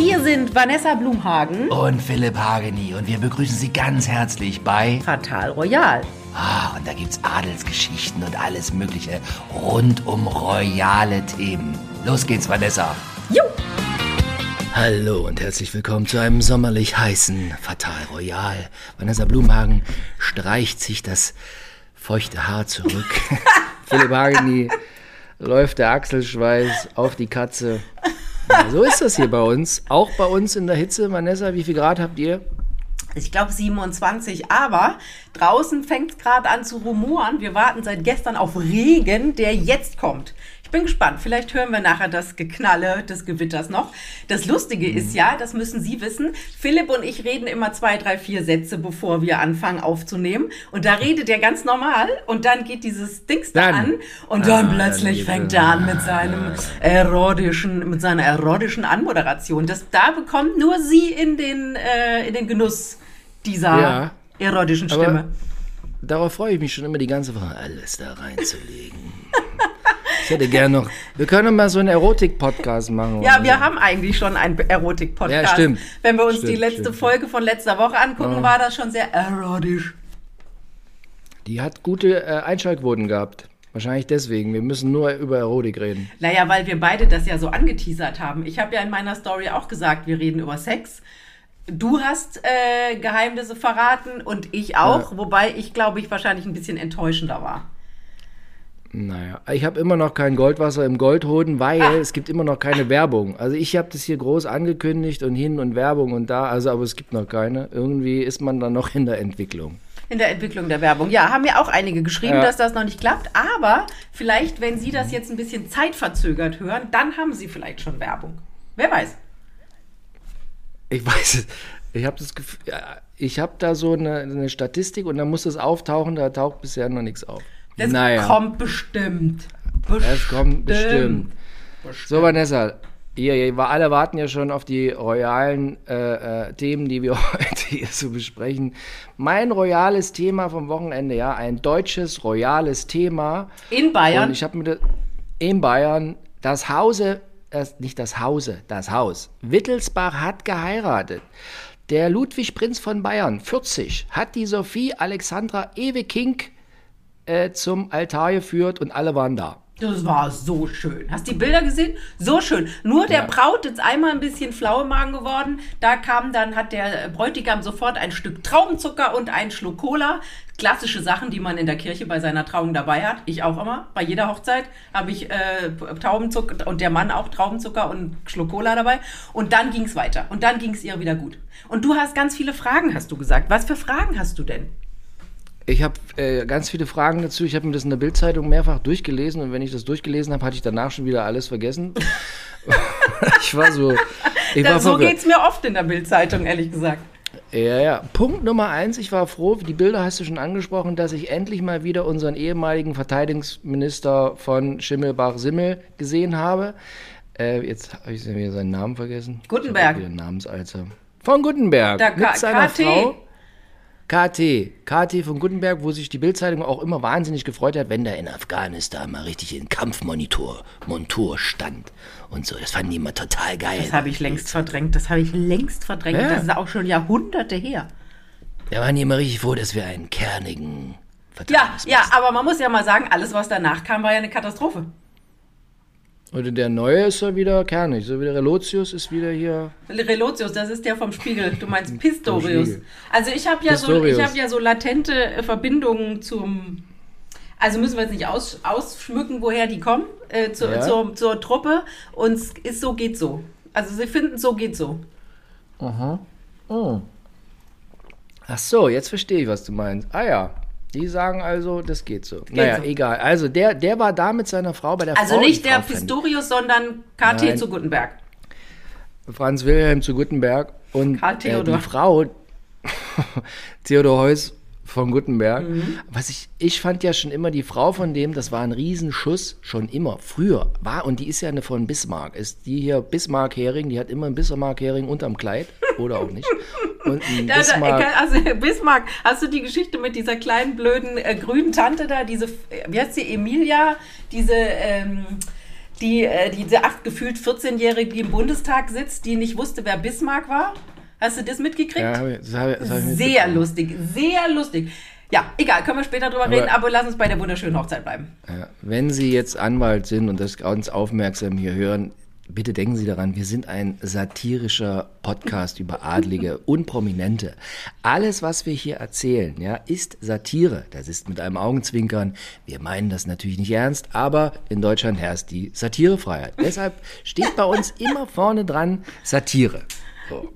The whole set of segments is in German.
Hier sind Vanessa Blumhagen und Philipp Hageni und wir begrüßen Sie ganz herzlich bei Fatal Royal. Ah, und da gibt's Adelsgeschichten und alles Mögliche rund um royale Themen. Los geht's, Vanessa. Jo! Hallo und herzlich willkommen zu einem sommerlich heißen Fatal Royal. Vanessa Blumhagen streicht sich das feuchte Haar zurück. Philipp Hageni läuft der Achselschweiß auf die Katze. So ist das hier bei uns. Auch bei uns in der Hitze. Vanessa, wie viel Grad habt ihr? Ich glaube 27, aber draußen fängt es gerade an zu rumoren. Wir warten seit gestern auf Regen, der jetzt kommt. Ich bin gespannt. Vielleicht hören wir nachher das Geknalle des Gewitters noch. Das Lustige Mhm. ist ja, das müssen Sie wissen, Philipp und ich reden immer zwei, drei, vier Sätze, bevor wir anfangen aufzunehmen. Und da redet er ganz normal und dann geht dieses Dings da an und dann Ah, plötzlich dann fängt er an mit seinem erotischen, mit seiner erotischen Anmoderation. Das, da bekommt nur sie in den, äh, in den Genuss dieser Ja. erotischen Stimme. Darauf freue ich mich schon immer die ganze Woche, alles da reinzulegen. Ich hätte gern noch. Wir können mal so einen Erotik-Podcast machen. Ja, wir so. haben eigentlich schon einen Erotik-Podcast. Ja, stimmt. Wenn wir uns die Stimmt, letzte stimmt. Folge von letzter Woche angucken, Ja. war das schon sehr erotisch. Die hat gute äh, Einschaltquoten gehabt. Wahrscheinlich deswegen. Wir müssen nur über Erotik reden. Naja, weil wir beide das ja so angeteasert haben. Ich habe ja in meiner Story auch gesagt, wir reden über Sex. Du hast äh, Geheimnisse verraten und ich auch, Ja. wobei ich glaube ich wahrscheinlich ein bisschen enttäuschender war. Naja, ich habe immer noch kein Goldwasser im Goldhoden, weil Ah. es gibt immer noch keine Werbung. Also ich habe das hier groß angekündigt und hin und Werbung und da, also aber es gibt noch keine. Irgendwie ist man dann noch in der Entwicklung. In der Entwicklung der Werbung. Ja, haben ja auch einige geschrieben, Ja. dass das noch nicht klappt. Aber vielleicht, wenn Sie das jetzt ein bisschen zeitverzögert hören, dann haben Sie vielleicht schon Werbung. Wer weiß. Ich weiß es. Ich habe das Gefühl, ich habe da so eine, eine Statistik und dann muss das auftauchen, da taucht bisher noch nichts auf. Das naja, kommt bestimmt. bestimmt. es kommt bestimmt. So, Vanessa, ihr, ihr wir alle warten ja schon auf die royalen äh, äh, Themen, die wir heute hier so besprechen. Mein royales Thema vom Wochenende, ja, ein deutsches royales Thema. In Bayern. Und ich habe mir das in Bayern das Hause, das, nicht das Hause, das Haus. Wittelsbach hat geheiratet. Der Ludwig Prinz von Bayern, 40, hat die Sophie Alexandra Ewekink äh, zum Altar geführt und alle waren da. Das war so schön. Hast du die Bilder gesehen? So schön. Nur der Ja. Braut ist einmal ein bisschen flau im Magen geworden. Da kam dann, hat der Bräutigam sofort ein Stück Traubenzucker und einen Schluck Cola. Klassische Sachen, die man in der Kirche bei seiner Trauung dabei hat. Ich auch immer. Bei jeder Hochzeit habe ich äh, Traubenzucker und der Mann auch Traubenzucker und einen Schluck Cola dabei. Und dann ging es weiter. Und dann ging es ihr wieder gut. Und du hast ganz viele Fragen, hast du gesagt. Was für Fragen hast du denn? Ich habe äh, ganz viele Fragen dazu. Ich habe mir das in der Bildzeitung mehrfach durchgelesen und wenn ich das durchgelesen habe, hatte ich danach schon wieder alles vergessen. ich war so. Ich Da, war so geht es mir oft in der Bildzeitung, ehrlich gesagt. Ja, ja. Punkt Nummer eins, ich war froh, die Bilder hast du schon angesprochen, dass ich endlich mal wieder unseren ehemaligen Verteidigungsminister von Schimmelbach-Simmel gesehen habe. Äh, jetzt habe ich wieder seinen Namen vergessen. Gutenberg. Namensalter. Von Gutenberg. Da, mit seiner KT. Frau. KT. KT von Gutenberg, wo sich die Bildzeitung auch immer wahnsinnig gefreut hat, wenn da in Afghanistan mal richtig in Kampfmonitor, Montur stand und so. Das fanden die immer total geil. Das habe ich längst verdrängt. Das habe ich längst verdrängt. Ja. Das ist auch schon Jahrhunderte her. Da waren die immer richtig froh, dass wir einen kernigen Ja, Verteidigungsminister ja, aber man muss ja mal sagen, alles, was danach kam, war ja eine Katastrophe. Und der neue ist ja wieder kernig. So wie der Relotius ist wieder hier. Relotius, das ist der vom Spiegel. Du meinst Pistorius. Also ich habe ja, so, Pistorius. ich hab ja so latente äh, Verbindungen zum. Also müssen wir jetzt nicht aus, ausschmücken, woher die kommen, äh, zu, Ja. zur, zur Truppe. Und es ist so, geht so. Also sie finden, so geht so. Ach so, jetzt verstehe ich, was du meinst. Ah ja. Die sagen also, das geht so. naja, so. egal. Also der, der war da mit seiner Frau bei der Also Frau. nicht der Pistorius, sondern KT Nein. zu Gutenberg. Franz Wilhelm zu Gutenberg und Karl äh, Theodor. die Frau Theodor Heuss von Gutenberg. Mhm. Was ich, ich fand ja schon immer die Frau von dem, das war ein Riesenschuss, schon immer, früher war, und die ist ja eine von Bismarck, ist die hier Bismarck-Hering, die hat immer einen Bismarck-Hering unterm Kleid, oder auch nicht. Und ein Da, da, Bismarck, also Bismarck, hast du die Geschichte mit dieser kleinen blöden äh, grünen Tante da, diese, äh, wie heißt sie, Emilia, diese, ähm, die, äh, diese acht gefühlt 14-Jährige, die im Bundestag sitzt, die nicht wusste, wer Bismarck war. Hast du das mitgekriegt? Ja, das hab ich- das hab ich sehr lustig, sehr lustig. Ja, egal, können wir später drüber Aber- reden, aber lass uns bei der wunderschönen Hochzeit bleiben. Ja, wenn Sie jetzt Anwalt sind und das ganz aufmerksam hier hören, bitte denken Sie daran, wir sind ein satirischer Podcast über Adlige und Prominente. Alles, was wir hier erzählen, ja, ist Satire. Das ist mit einem Augenzwinkern. Wir meinen das natürlich nicht ernst, aber in Deutschland herrscht die Satirefreiheit. Deshalb steht bei uns immer vorne dran Satire.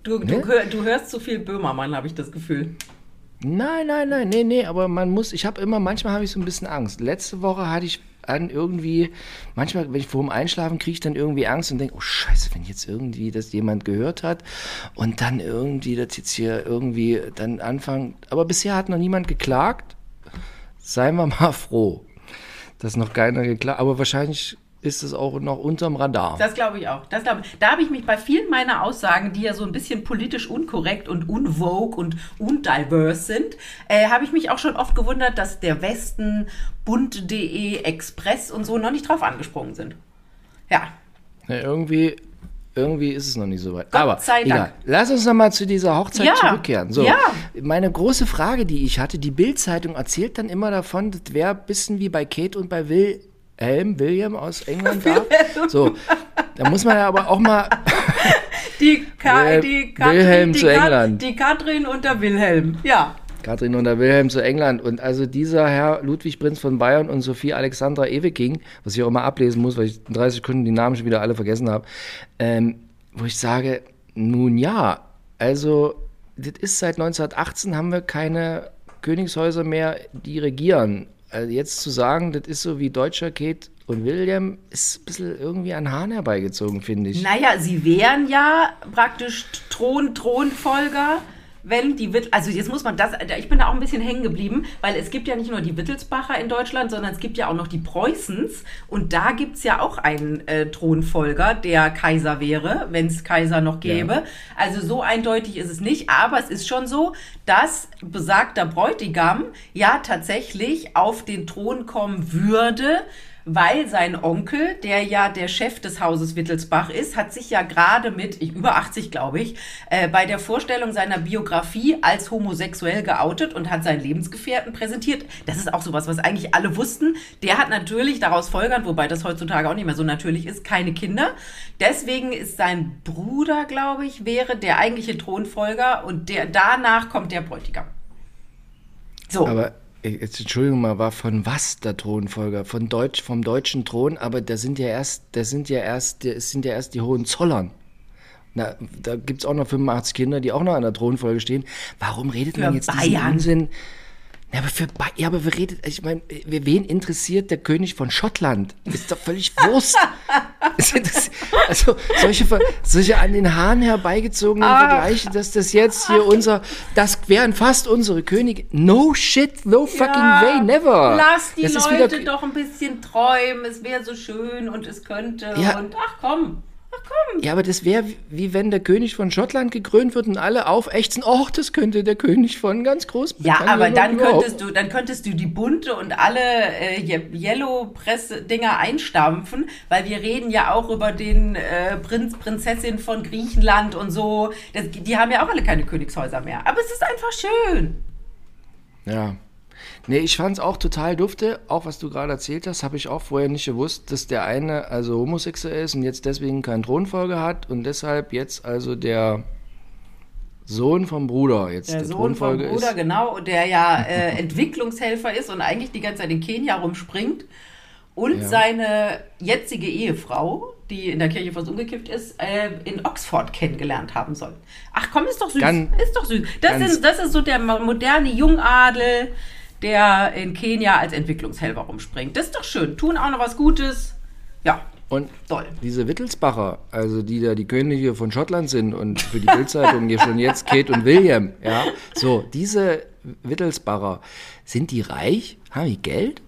Du, ne? du, hör, du hörst zu viel Böhmermann, habe ich das Gefühl. Nein, nein, nein, nee, nee, aber man muss, ich habe immer, manchmal habe ich so ein bisschen Angst. Letzte Woche hatte ich an irgendwie, manchmal, wenn ich vor dem Einschlafen kriege ich dann irgendwie Angst und denke, oh Scheiße, wenn jetzt irgendwie das jemand gehört hat und dann irgendwie das jetzt hier irgendwie dann anfangen. Aber bisher hat noch niemand geklagt. Seien wir mal froh, dass noch keiner geklagt Aber wahrscheinlich ist es auch noch unterm Radar. Das glaube ich auch. Das glaub ich. Da habe ich mich bei vielen meiner Aussagen, die ja so ein bisschen politisch unkorrekt und unvogue und undiverse sind, äh, habe ich mich auch schon oft gewundert, dass der Westen, Bund.de, Express und so noch nicht drauf angesprungen sind. Ja, Ja, irgendwie, irgendwie ist es noch nicht so weit. Gott Aber sei Dank. egal. Lass uns noch mal zu dieser Hochzeit Ja, zurückkehren. So, ja. meine große Frage, die ich hatte, die Bild-Zeitung erzählt dann immer davon, das wäre ein bisschen wie bei Kate und bei Wilhelm, William aus England da. So, da muss man ja aber auch mal, die, Ka Wil- die, Katrin, Wilhelm die, zu England. die Katrin und der Wilhelm. Ja. Katrin und der Wilhelm zu England. Und also dieser Herr Ludwig Prinz von Bayern und Sophie Alexandra Eweking, was ich auch immer ablesen muss, weil ich in 30 Sekunden die Namen schon wieder alle vergessen habe, ähm, wo ich sage, nun ja, also das ist seit 1918 haben wir keine Königshäuser mehr, die regieren. Also jetzt zu sagen, das ist so wie Deutscher Kate und William, ist ein bisschen irgendwie an Hahn herbeigezogen, finde ich. Naja, sie wären ja praktisch Thron, Thronfolger, wenn die Witt also jetzt muss man das, ich bin da auch ein bisschen hängen geblieben, weil es gibt ja nicht nur die Wittelsbacher in Deutschland, sondern es gibt ja auch noch die Preußens und da gibt's ja auch einen äh, Thronfolger, der Kaiser wäre, wenn es Kaiser noch gäbe. Also so eindeutig ist es nicht, aber es ist schon so, dass besagter Bräutigam ja tatsächlich auf den Thron kommen würde, weil sein Onkel, der ja der Chef des Hauses Wittelsbach ist, hat sich ja gerade mit, ich, über 80 glaube ich, äh, bei der Vorstellung seiner Biografie als homosexuell geoutet und hat seinen Lebensgefährten präsentiert. Das ist auch sowas, was eigentlich alle wussten. Der hat natürlich daraus folgern, wobei das heutzutage auch nicht mehr so natürlich ist, keine Kinder. Deswegen ist sein Bruder, glaube ich, wäre der eigentliche Thronfolger und der, danach kommt der Bräutigam. So. Aber jetzt Entschuldigung mal, war von was der Thronfolger? Von Deutsch, vom deutschen Thron, aber da sind ja erst, da sind ja erst, es sind ja erst die Hohenzollern. Na, da gibt es auch noch 85 Kinder, die auch noch an der Thronfolge stehen. Warum redet man Für jetzt diesen Bayern. Unsinn? Ja, aber für Ba- ja, aber wer redet, ich meine, wen interessiert der König von Schottland? Ist doch völlig Wurst. Also solche, solche an den Haaren herbeigezogenen Ach. Vergleiche, dass das jetzt hier unser, das wären fast unsere Könige. No shit, no fucking Ja, way, never. Lass die das Leute wieder, doch ein bisschen träumen. Es wäre so schön und es könnte. Ja. Und ach komm, ach komm. Ja, aber das wäre wie wenn der König von Schottland gekrönt wird und alle aufächzen, ach, das könnte der König von ganz Ja, Großbritannien aber und dann könntest du, dann könntest du die bunte und alle äh, Ye- Yellow-Press-Dinger einstampfen, weil wir reden ja auch über den äh, Prinz, Prinzessin von Griechenland und so. Das, die haben ja auch alle keine Königshäuser mehr. Aber es ist einfach schön. Ja. Nee, ich fand's auch total dufte. Auch was du gerade erzählt hast, habe ich auch vorher nicht gewusst, dass der eine also homosexuell ist und jetzt deswegen keinen Thronfolger hat und deshalb jetzt also der Sohn vom Bruder jetzt Der der, Sohn vom Bruder, ist. genau, der ja äh, Entwicklungshelfer ist und eigentlich die ganze Zeit in Kenia rumspringt. Und Ja. seine jetzige Ehefrau, die in der Kirche fast umgekippt ist, äh, in Oxford kennengelernt haben soll. Ach komm, ist doch süß. Ganz- ist doch süß. Das ist, das ist so der mo- moderne Jungadel, der in Kenia als Entwicklungshelfer rumspringt. Das ist doch schön. Tun auch noch was Gutes. Ja, Und toll. diese Wittelsbacher, also die da die Könige von Schottland sind und für die Bildzeitung hier schon jetzt Kate und William, ja, so, diese Wittelsbacher, sind die reich? Haben die Geld?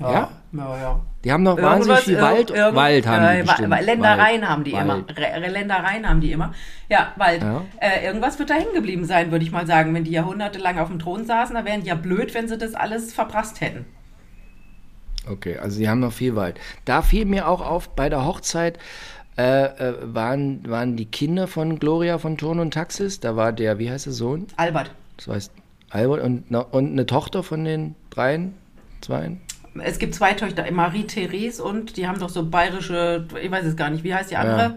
Ja? Ja, ja. Die haben noch wahnsinnig viel Wald. irgend- Wald haben die äh, bestimmt. Wa- Ländereien Wald. haben die Wald. immer. Re- Ländereien haben die immer. Ja, Wald. Ja. Äh, irgendwas wird da hängen geblieben sein, würde ich mal sagen. Wenn die jahrhundertelang auf dem Thron saßen, da wären die ja blöd, wenn sie das alles verprasst hätten. Okay, also sie haben noch viel Wald. Da fiel mir auch auf, bei der Hochzeit äh, äh, waren, waren die Kinder von Gloria von Turn und Taxis. Da war der, wie heißt der Sohn? Albert. Das heißt Albert und, und eine Tochter von den dreien, zweien. Es gibt zwei Töchter, Marie-Therese und die haben doch so bayerische, ich weiß es gar nicht, wie heißt die andere? Ja.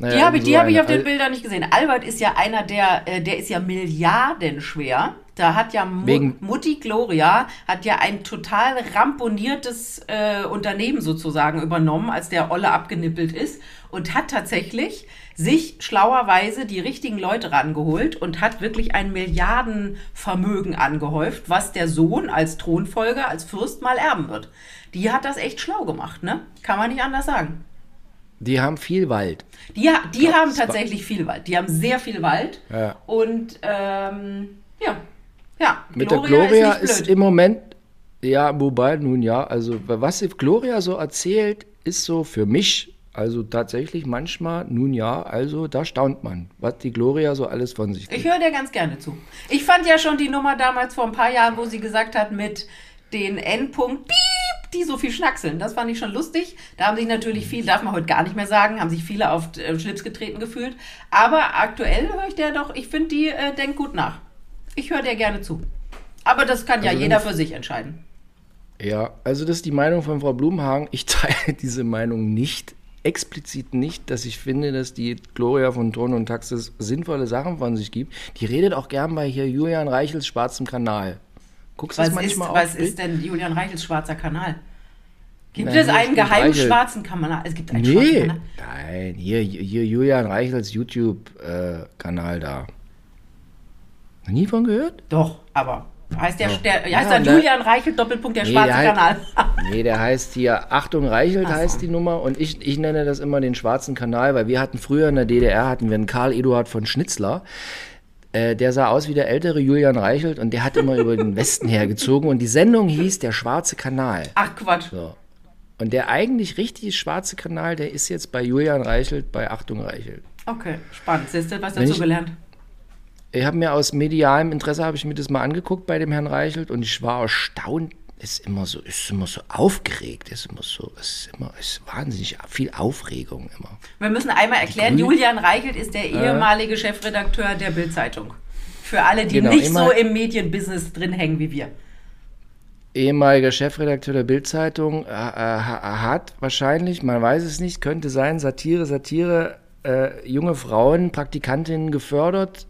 Naja, die habe ich, so hab ich auf den Bildern nicht gesehen. Albert ist ja einer, der, äh, der ist ja milliardenschwer. Da hat ja Wegen Mutti Gloria hat ja ein total ramponiertes äh, Unternehmen sozusagen übernommen, als der Olle abgenippelt ist und hat tatsächlich sich schlauerweise die richtigen Leute rangeholt und hat wirklich ein Milliardenvermögen angehäuft, was der Sohn als Thronfolger, als Fürst mal erben wird. Die hat das echt schlau gemacht, ne? Kann man nicht anders sagen. Die haben viel Wald. Die, die haben tatsächlich viel Wald. Die haben sehr viel Wald. Ja. Und ähm, ja, ja. Mit Gloria der Gloria ist, ist, im Moment, ja, wobei, nun ja, also was Gloria so erzählt, ist so für mich, also tatsächlich manchmal, nun ja, also da staunt man, was die Gloria so alles von sich gibt. Ich höre dir ganz gerne zu. Ich fand ja schon die Nummer damals vor ein paar Jahren, wo sie gesagt hat, mit den Endpunkt, piep, die so viel schnackseln. Das fand ich schon lustig. Da haben sich natürlich viel, darf man heute gar nicht mehr sagen, haben sich viele auf äh, Schlips getreten gefühlt. Aber aktuell höre ich der doch, ich finde, die äh, denkt gut nach. Ich höre der gerne zu. Aber das kann also ja jeder für sich entscheiden. Ja, also das ist die Meinung von Frau Blumhagen. Ich teile diese Meinung nicht. Explizit nicht, dass ich finde, dass die Gloria von Ton und Taxis sinnvolle Sachen von sich gibt. Die redet auch gern bei hier Julian Reichels schwarzem Kanal. Guckst du das manchmal ist, Was ist denn Julian Reichels schwarzer Kanal? Gibt Nein, es einen geheimen Reichel. schwarzen Kanal? Es gibt einen nee. schwarzen Kanal. Nein, hier, hier Julian Reichels YouTube-Kanal äh, da. Noch nie von gehört? Doch, aber heißt der, der heißt ja, dann Julian Reichelt Doppelpunkt der nee, schwarze der Kanal? nee, der heißt hier Achtung Reichelt so. heißt die Nummer und ich, ich nenne das immer den schwarzen Kanal, weil wir hatten früher in der DDR hatten wir einen Karl Eduard von Schnitzler. Äh, der sah aus wie der ältere Julian Reichelt und der hat immer über den Westen hergezogen und die Sendung hieß Der Schwarze Kanal. Ach Quatsch. So. Und der eigentlich richtig schwarze Kanal, der ist jetzt bei Julian Reichelt bei Achtung Reichelt. Okay, spannend. Siehst du was dazu gelernt? Ich habe mir aus medialem Interesse habe ich mir das mal angeguckt bei dem Herrn Reichelt und ich war erstaunt. Ist immer so, ist immer so aufgeregt, ist immer so, ist immer, ist wahnsinnig viel Aufregung immer. Wir müssen einmal erklären, Julian Reichelt ist der ehemalige äh, Chefredakteur der Bild-Zeitung. Für alle, die genau, nicht so im Medienbusiness drin hängen wie wir ehemaliger Chefredakteur der Bild-Zeitung, äh, äh hat wahrscheinlich, man weiß es nicht, könnte sein, Satire, Satire, äh, junge Frauen, Praktikantinnen gefördert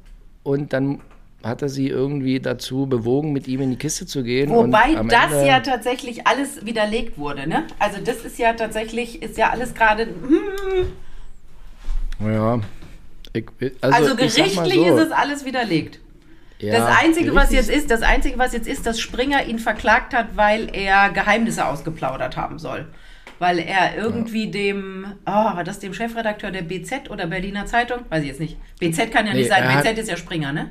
und dann hat er sie irgendwie dazu bewogen, mit ihm in die Kiste zu gehen. Wobei das Ende ja tatsächlich alles widerlegt wurde, ne? Also das ist ja tatsächlich, ist ja alles gerade. Hm. Ja. Ich, also, also gerichtlich so. ist es alles widerlegt. Ja, das Einzige, was jetzt ist, das Einzige, was jetzt ist, dass Springer ihn verklagt hat, weil er Geheimnisse ausgeplaudert haben soll. Weil er irgendwie ja. dem, oh, war das dem Chefredakteur der BZ oder Berliner Zeitung? Weiß ich jetzt nicht. BZ kann ja nee, nicht sein, BZ hat, ist ja Springer, ne?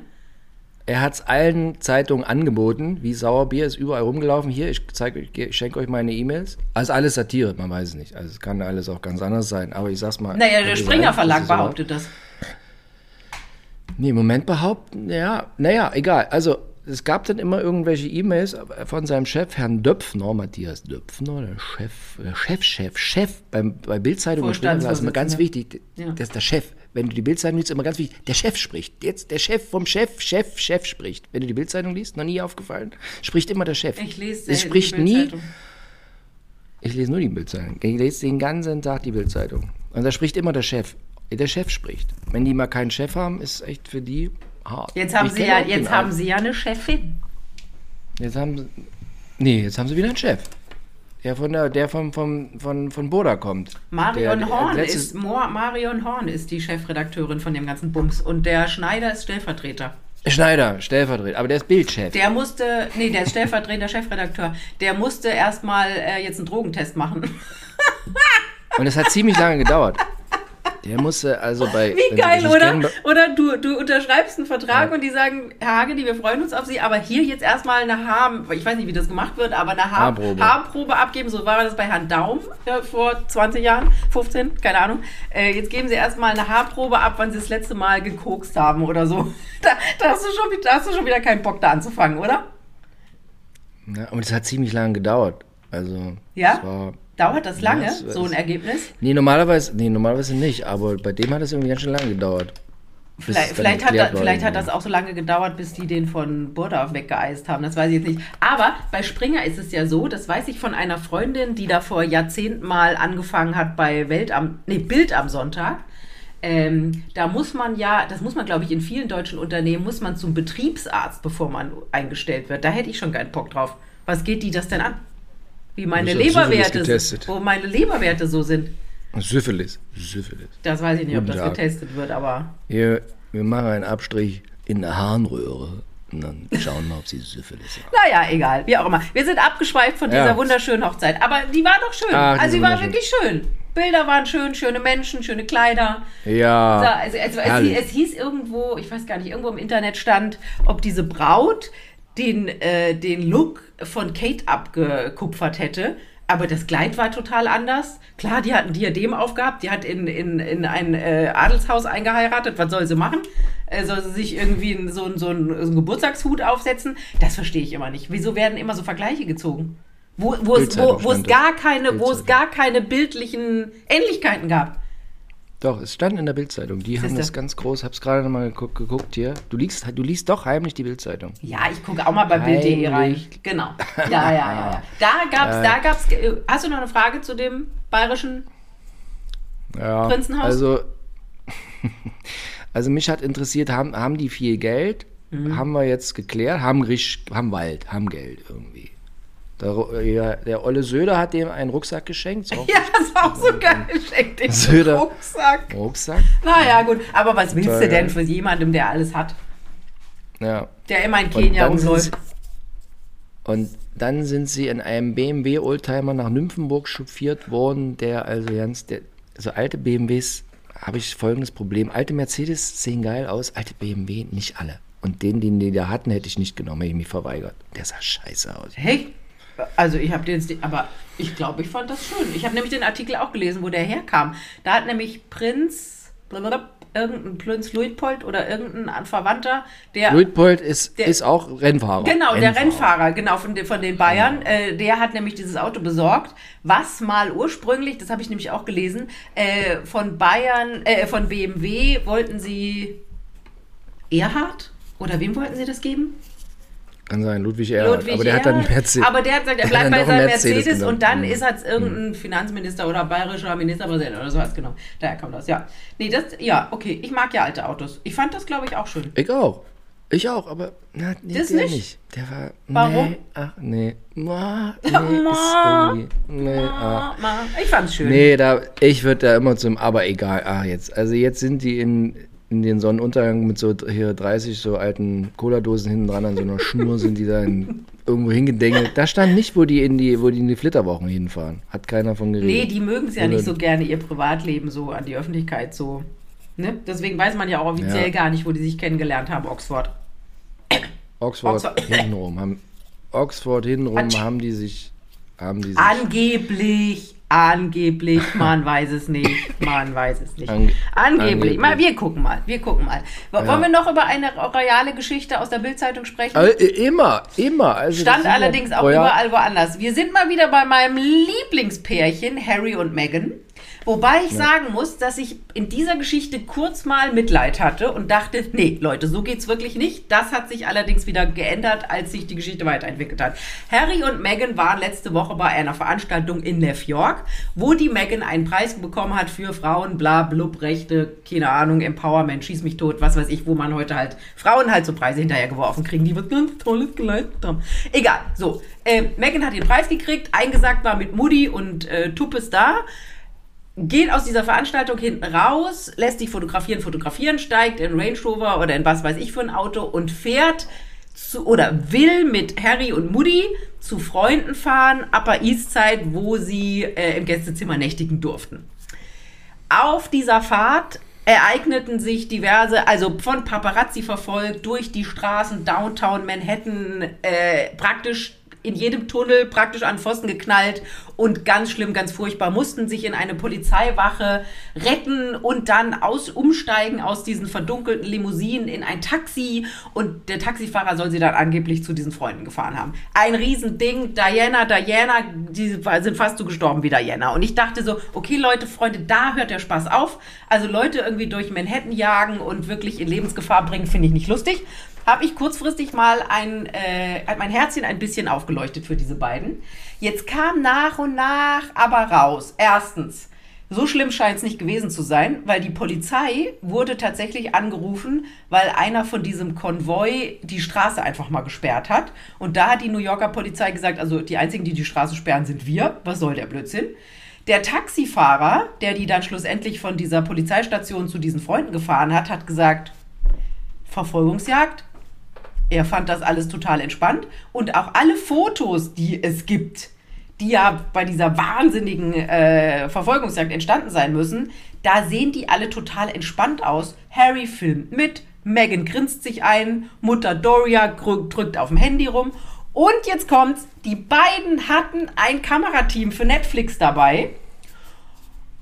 Er hat es allen Zeitungen angeboten, wie Sauerbier ist überall rumgelaufen. Hier, ich, ich schenke euch meine E-Mails. Also alles Satire, man weiß es nicht. Also es kann alles auch ganz anders sein. Aber ich sag's mal. Naja, der Springer Verlag behauptet das. Nee, im Moment behaupten, ja, naja, egal. Also es gab dann immer irgendwelche E-Mails von seinem Chef, Herrn Döpfner, Matthias Döpfner, der Chef, der Chef, Chef, Chef beim, bei Bildzeitung ist immer ganz wichtig, ja. das ist der Chef. Wenn du die Bildzeitung liest, immer ganz wichtig, der Chef spricht. Jetzt der Chef vom Chef, Chef, Chef spricht. Wenn du die Bildzeitung liest, noch nie aufgefallen, spricht immer der Chef. Ich lese es spricht nie. Ich lese nur die Bildzeitung. Ich lese den ganzen Tag die Bildzeitung. Und da spricht immer der Chef der Chef spricht. Wenn die mal keinen Chef haben, ist echt für die hart. Jetzt haben, sie ja, jetzt haben sie ja eine Chefin. Jetzt haben sie. Nee, jetzt haben sie wieder einen Chef. Der von der, der vom, vom, von, von Boda kommt. Marion der, Horn ist Marion Horn ist die Chefredakteurin von dem ganzen Bums und der Schneider ist Stellvertreter. Schneider, Stellvertreter, aber der ist Bildchef. Der musste, nee, der ist stellvertretender Chefredakteur. Der musste erstmal äh, jetzt einen Drogentest machen. und es hat ziemlich lange gedauert. Der musste also bei. Wie geil, oder? Oder du, du unterschreibst einen Vertrag ja. und die sagen, Herr Hagedi, wir freuen uns auf Sie, aber hier jetzt erstmal eine Haar, ich weiß nicht, wie das gemacht wird, aber eine Haar, Haarprobe. Haarprobe abgeben. So war das bei Herrn Daum ja, vor 20 Jahren, 15, keine Ahnung. Äh, jetzt geben Sie erstmal eine Haarprobe ab, wann Sie das letzte Mal gekokst haben oder so. Da, da, hast, du schon, da hast du schon wieder keinen Bock da anzufangen, oder? Ja, und es hat ziemlich lange gedauert. Also, Ja? es war. Dauert das lange, Ja, es- so ein Ergebnis? Nee, normalerweise, nee, normalerweise nicht, aber bei dem hat es irgendwie ganz schön lange gedauert. Vielleicht, vielleicht, hat, da, vielleicht hat das auch so lange gedauert, bis die den von Burda weggeeist haben. Das weiß ich jetzt nicht. Aber bei Springer ist es ja so, das weiß ich von einer Freundin, die da vor Jahrzehnten mal angefangen hat bei Welt am, nee, Bild am Sonntag. Ähm, da muss man ja, das muss man, glaube ich, in vielen deutschen Unternehmen, muss man zum Betriebsarzt, bevor man eingestellt wird. Da hätte ich schon keinen Bock drauf. Was geht die das denn an? Wie meine Leberwerte sind, wo meine Leberwerte so sind. Syphilis. Syphilis. Das weiß ich nicht, ob Guten das Tag. getestet wird, aber Wir, wir machen einen Abstrich in der Harnröhre und dann schauen wir, ob sie Syphilis hat. Naja, egal, wie auch immer. Wir sind abgeschweift von dieser Ja. wunderschönen Hochzeit. Aber die war doch schön. Ach, die also, sie war wirklich schön. Bilder waren schön, schöne Menschen, schöne Kleider. Ja. So, also, also, es, hieß- es hieß irgendwo, ich weiß gar nicht, irgendwo im Internet stand, ob diese Braut den, äh, den Look von Kate abgekupfert hätte. Aber das Kleid war total anders. Klar, die hat ein Diadem aufgehabt, die hat in, in, in ein äh, Adelshaus eingeheiratet. Was soll sie machen? Äh, soll sie sich irgendwie in so, so, einen, so einen Geburtstagshut aufsetzen? Das verstehe ich immer nicht. Wieso werden immer so Vergleiche gezogen? Wo, wo, es, wo, wo, es gar keine, wo es gar keine bildlichen Ähnlichkeiten gab. Doch, es stand in der Bildzeitung. Die haben Siehste. das ganz groß. Hab's gerade noch mal geguckt, geguckt hier. Du liest, du liest doch heimlich die Bildzeitung. Ja, ich gucke auch mal bei Bild.de rein. Genau. Ja, ja, ja. ja. Da gab's, da gab's. äh, Hast du noch eine Frage zu dem bayerischen? Ja. Prinzenhaus? Also, also mich hat interessiert, haben, haben die viel Geld? Mhm. Haben wir jetzt geklärt? Haben, risch- haben Wald, haben Geld irgendwie. Der, der Olle Söder hat dem einen Rucksack geschenkt. Ist Ja, das war auch so geil geschenkt. Den Söder. Rucksack. Rucksack. Naja, gut. Aber was willst Toll, du denn für jemandem, der alles hat? Ja. Der immer in Kenia rumläuft. sie- Und dann sind sie in einem BMW Oldtimer nach Nymphenburg chauffiert worden, der also ganz, der, so alte BMWs habe ich folgendes Problem. Alte Mercedes sehen geil aus, alte BMW nicht alle. Und den, den die da hatten, hätte ich nicht genommen, hätte ich mich verweigert. Der sah scheiße aus. Hey, also ich habe den, aber ich glaube, ich fand das schön. Ich habe nämlich den Artikel auch gelesen, wo der herkam. Da hat nämlich Prinz, blablabla, irgendein Prinz Luitpold oder irgendein Verwandter, der Luitpold ist, Der- ist auch Rennfahrer. Genau, der Rennfahrer, genau, von, den- von den Bayern, äh, der hat nämlich dieses Auto besorgt, was mal ursprünglich, das habe ich nämlich auch gelesen, äh, von Bayern, äh, von BMW wollten sie Erhard? Oder wem wollten sie das geben? Kann sein, Ludwig Erhard. Ludwig aber der hat dann Erhard. Mercedes. Aber der hat gesagt, er bleibt bei seinem Mercedes, Mercedes und dann genommen. ist es irgendein Finanzminister oder bayerischer Ministerpräsident oder so was genau. Daher kommt das, ja. Nee, das, ja, okay. Ich mag ja alte Autos. Ich fand das, glaube ich, auch schön. Ich auch. Ich auch, aber na, nee, Das der nicht? Der war. Warum? Nee, ach, nee. Ma, nee, Ma. ist. Nee, ah. Ma, ma. Ich fand's schön. Nee, da, ich würde da immer zum, aber egal, ah, jetzt. Also jetzt sind die in, in den Sonnenuntergang mit so hier 30 so alten Cola-Dosen hinten dran an so einer Schnur sind die da in, irgendwo hingedengelt. Da stand nicht, wo die in die, wo die in die Flitterwochen hinfahren. Hat keiner von geredet. Nee, die mögen es ja Oder- nicht so gerne, ihr Privatleben so an die Öffentlichkeit so. Ne? Deswegen weiß man ja auch offiziell Ja. gar nicht, wo die sich kennengelernt haben, Oxford. Oxford, Oxford. hintenrum. Haben, Oxford hintenrum Quatsch. haben die sich, haben die sich Angeblich, angeblich, man weiß es nicht, man weiß es nicht. Ange- angeblich. angeblich. Mal, wir gucken mal, wir gucken mal. W- Ja. Wollen wir noch über eine royale Geschichte aus der Bildzeitung sprechen? Äh, immer, immer. Also Stand allerdings auch Royal- überall woanders. Wir sind mal wieder bei meinem Lieblingspärchen, Harry und Meghan. Wobei ich sagen muss, dass ich in dieser Geschichte kurz mal Mitleid hatte und dachte, nee, Leute, so geht's wirklich nicht. Das hat sich allerdings wieder geändert, als sich die Geschichte weiterentwickelt hat. Harry und Meghan waren letzte Woche bei einer Veranstaltung in New York, wo die Meghan einen Preis bekommen hat für Frauen, bla, blub, Rechte, keine Ahnung, Empowerment, schieß mich tot, was weiß ich, wo man heute halt Frauen halt so Preise hinterhergeworfen kriegen, die was ganz Tolles geleistet haben. Egal, so. Äh, Meghan hat den Preis gekriegt, eingesagt war mit Mutti und äh, Tuppes da geht aus dieser Veranstaltung hinten raus, lässt sich fotografieren, fotografieren, steigt in Range Rover oder in was weiß ich für ein Auto und fährt zu, oder will mit Harry und Moody zu Freunden fahren, Upper East Side, wo sie äh, im Gästezimmer nächtigen durften. Auf dieser Fahrt ereigneten sich diverse, also von Paparazzi verfolgt, durch die Straßen Downtown Manhattan, äh, praktisch in jedem Tunnel, praktisch an Pfosten geknallt, und ganz schlimm, ganz furchtbar, mussten sich in eine Polizeiwache retten und dann aus, umsteigen aus diesen verdunkelten Limousinen in ein Taxi und der Taxifahrer soll sie dann angeblich zu diesen Freunden gefahren haben. Ein Riesending, Diana, Diana, die sind fast so gestorben wie Diana. Und ich dachte so, okay Leute, Freunde, da hört der Spaß auf. Also Leute irgendwie durch Manhattan jagen und wirklich in Lebensgefahr bringen, finde ich nicht lustig habe ich kurzfristig mal ein, äh, mein Herzchen ein bisschen aufgeleuchtet für diese beiden. Jetzt kam nach und nach aber raus. Erstens, so schlimm scheint es nicht gewesen zu sein, weil die Polizei wurde tatsächlich angerufen, weil einer von diesem Konvoi die Straße einfach mal gesperrt hat. Und da hat die New Yorker Polizei gesagt, also die einzigen, die die Straße sperren, sind wir. Was soll der Blödsinn? Der Taxifahrer, der die dann schlussendlich von dieser Polizeistation zu diesen Freunden gefahren hat, hat gesagt, Verfolgungsjagd, er fand das alles total entspannt und auch alle Fotos, die es gibt, die ja bei dieser wahnsinnigen äh, Verfolgungsjagd entstanden sein müssen, da sehen die alle total entspannt aus. Harry filmt mit, Megan grinst sich ein, Mutter Doria drückt auf dem Handy rum. Und jetzt kommt's, die beiden hatten ein Kamerateam für Netflix dabei.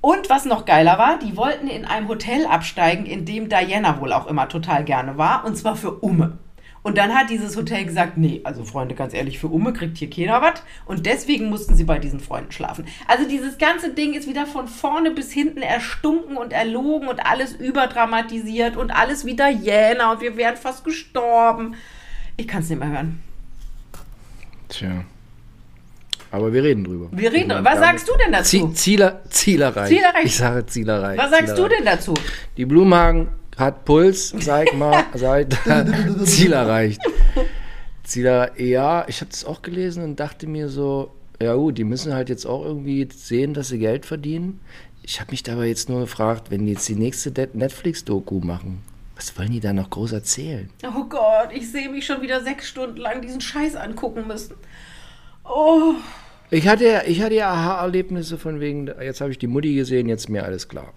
Und was noch geiler war, die wollten in einem Hotel absteigen, in dem Diana wohl auch immer total gerne war, und zwar für Umme. Und dann hat dieses Hotel gesagt, nee, also Freunde, ganz ehrlich, für Umme kriegt hier keiner was. Und deswegen mussten sie bei diesen Freunden schlafen. Also dieses ganze Ding ist wieder von vorne bis hinten erstunken und erlogen und alles überdramatisiert und alles wieder Jäner und wir wären fast gestorben. Ich kann es nicht mehr hören. Tja. Aber wir reden drüber. Wir reden drüber. Was sagst du denn dazu? Zieler, Zielerreich. Zielerreich. Ich sage Zielerreich. Was sagst Zielerreich. du denn dazu? Die Blumhagen hat Puls, sag mal, seit Ziel erreicht. Ziel erreicht. Ja, ich habe das auch gelesen und dachte mir so, ja gut, die müssen halt jetzt auch irgendwie sehen, dass sie Geld verdienen. Ich habe mich dabei jetzt nur gefragt, wenn die jetzt die nächste Netflix-Doku machen, was wollen die da noch groß erzählen? Oh Gott, ich sehe mich schon wieder sechs Stunden lang diesen Scheiß angucken müssen. Oh. Ich hatte, ich hatte ja Aha-Erlebnisse von wegen, jetzt habe ich die Mutti gesehen, jetzt ist mir alles klar.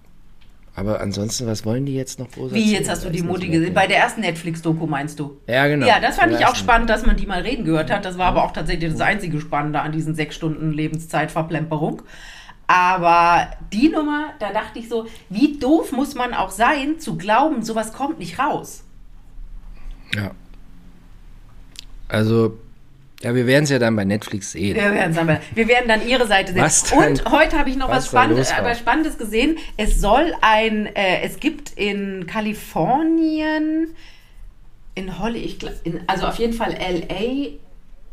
Aber ansonsten, was wollen die jetzt noch groß Wie, jetzt hast du die Mutti gesehen? Bei der ersten Netflix-Doku meinst du? Ja, genau. Ja, das fand ich auch spannend, dass man die mal reden gehört hat. Das war aber auch tatsächlich das einzige Spannende an diesen sechs Stunden Lebenszeitverplemperung. Aber die Nummer, da dachte ich so, wie doof muss man auch sein, zu glauben, sowas kommt nicht raus. Ja. Also, ja, wir werden es ja dann bei Netflix sehen. Wir, dann wir werden dann ihre Seite sehen. Was Und heute habe ich noch was, was Spannendes, äh, Spannendes gesehen. Es soll ein, äh, es gibt in Kalifornien, in Holly, ich in, also auf jeden Fall LA,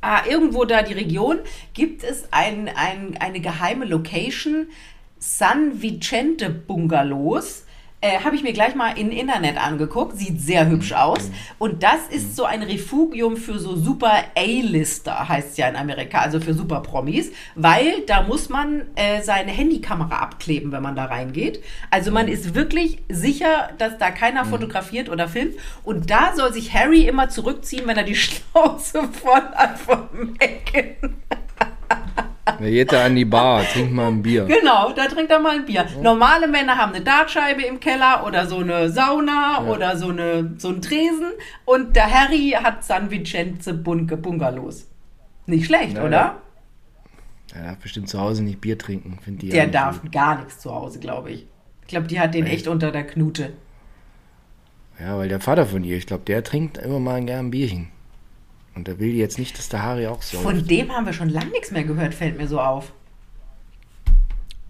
ah, irgendwo da die Region, gibt es ein, ein, eine geheime Location, San Vicente Bungalows äh, Habe ich mir gleich mal im Internet angeguckt. Sieht sehr hübsch aus. Und das ist so ein Refugium für so super A-Lister, heißt es ja in Amerika, also für super Promis, weil da muss man äh, seine Handykamera abkleben, wenn man da reingeht. Also man ist wirklich sicher, dass da keiner mhm. fotografiert oder filmt. Und da soll sich Harry immer zurückziehen, wenn er die Schnauze voll hat vom Ecken. Da geht er an die Bar, trinkt mal ein Bier. Genau, da trinkt er mal ein Bier. Ja. Normale Männer haben eine Dartscheibe im Keller oder so eine Sauna ja. oder so, eine, so einen Tresen. Und der Harry hat San Vicente Bungalows. Nicht schlecht, ja, oder? Er darf bestimmt zu Hause nicht Bier trinken, finde ich. Der darf gut. gar nichts zu Hause, glaube ich. Ich glaube, die hat den echt? echt unter der Knute. Ja, weil der Vater von ihr, ich glaube, der trinkt immer mal gern ein Bierchen. Und er will jetzt nicht, dass der Harry auch so. Von dem haben wir schon lange nichts mehr gehört, fällt mir so auf.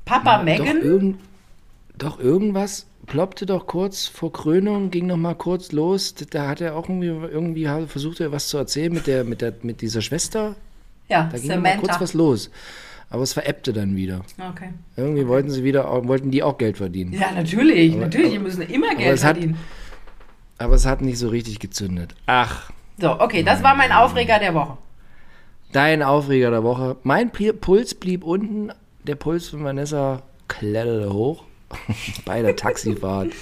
Papa ja, Megan? Doch, irgend, doch, irgendwas ploppte doch kurz vor Krönung, ging noch mal kurz los. Da hat er auch irgendwie, irgendwie versucht, er was zu erzählen mit, der, mit, der, mit dieser Schwester. Ja, da ging mal kurz was los. Aber es veräppte dann wieder. Okay. Irgendwie okay. wollten sie wieder, wollten die auch Geld verdienen. Ja, natürlich, aber, natürlich, die müssen immer Geld verdienen. Hat, aber es hat nicht so richtig gezündet. Ach, so, okay, das war mein Aufreger der Woche. Dein Aufreger der Woche. Mein Puls blieb unten, der Puls von Vanessa kletterte hoch. Bei der Taxifahrt.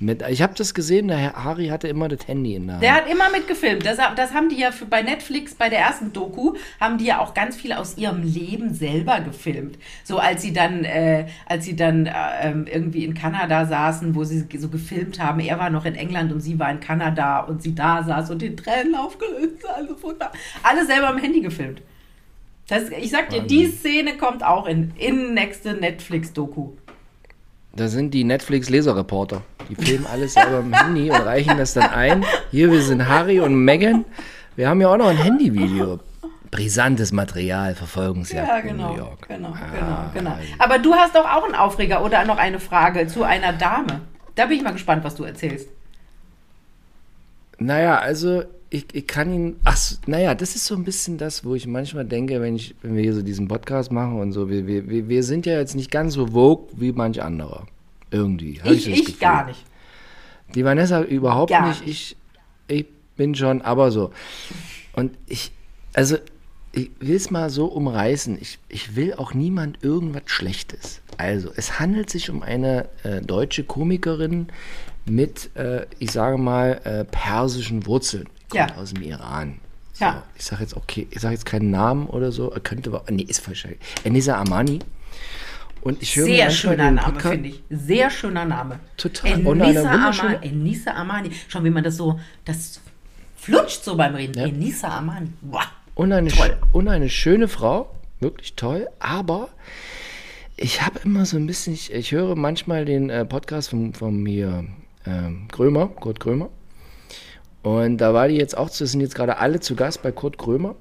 Mit, ich habe das gesehen, der Harry hatte immer das Handy in der Hand. Der hat immer mitgefilmt. Das, das haben die ja für, bei Netflix, bei der ersten Doku, haben die ja auch ganz viel aus ihrem Leben selber gefilmt. So als sie dann, äh, als sie dann äh, ähm, irgendwie in Kanada saßen, wo sie so gefilmt haben. Er war noch in England und sie war in Kanada und sie da saß und den Tränen aufgelöst. Also Alle selber am Handy gefilmt. Das, ich sag dir, die Szene kommt auch in, in nächste Netflix-Doku. Da sind die Netflix-Leserreporter. Die filmen alles selber im Handy und reichen das dann ein. Hier, wir sind Harry und Meghan. Wir haben ja auch noch ein Handyvideo. Brisantes Material, Verfolgungsjagd Ja, in genau. New York. Genau, Ah, genau, genau. Aber du hast doch auch einen Aufreger oder noch eine Frage zu einer Dame. Da bin ich mal gespannt, was du erzählst. Naja, also ich, ich kann ihn. Ach, naja, das ist so ein bisschen das, wo ich manchmal denke, wenn, ich, wenn wir hier so diesen Podcast machen und so, wir, wir, wir- sind ja jetzt nicht ganz so vogue wie manch anderer. Irgendwie. Ich, ich, Gefühl. gar nicht. Die Vanessa überhaupt Gar nicht. nicht. Ich, ich bin schon, aber so. Und ich, also, ich will es mal so umreißen. Ich, ich will auch niemand irgendwas Schlechtes. Also, es handelt sich um eine äh, deutsche Komikerin mit, äh, ich sage mal, äh, persischen Wurzeln. Kommt Ja. aus dem Iran. So, Ja. Ich sage jetzt, okay, ich sage jetzt keinen Namen oder so. Er könnte aber, nee, ist falsch. Enisa Amani. Und ich höre Sehr schöner Name, finde ich. Sehr schöner Name. Total. Enisa Amani. Enisa Amani. Schon wie man das so, das flutscht so beim Reden. Enisa Amani. Boah. Und eine, und eine schöne Frau, wirklich toll, aber ich habe immer so ein bisschen, ich, ich höre manchmal den äh, Podcast von, von mir, ähm, Krömer, Kurt Krömer. Und da war die jetzt auch, zu- sind jetzt gerade alle zu Gast bei Kurt Krömer.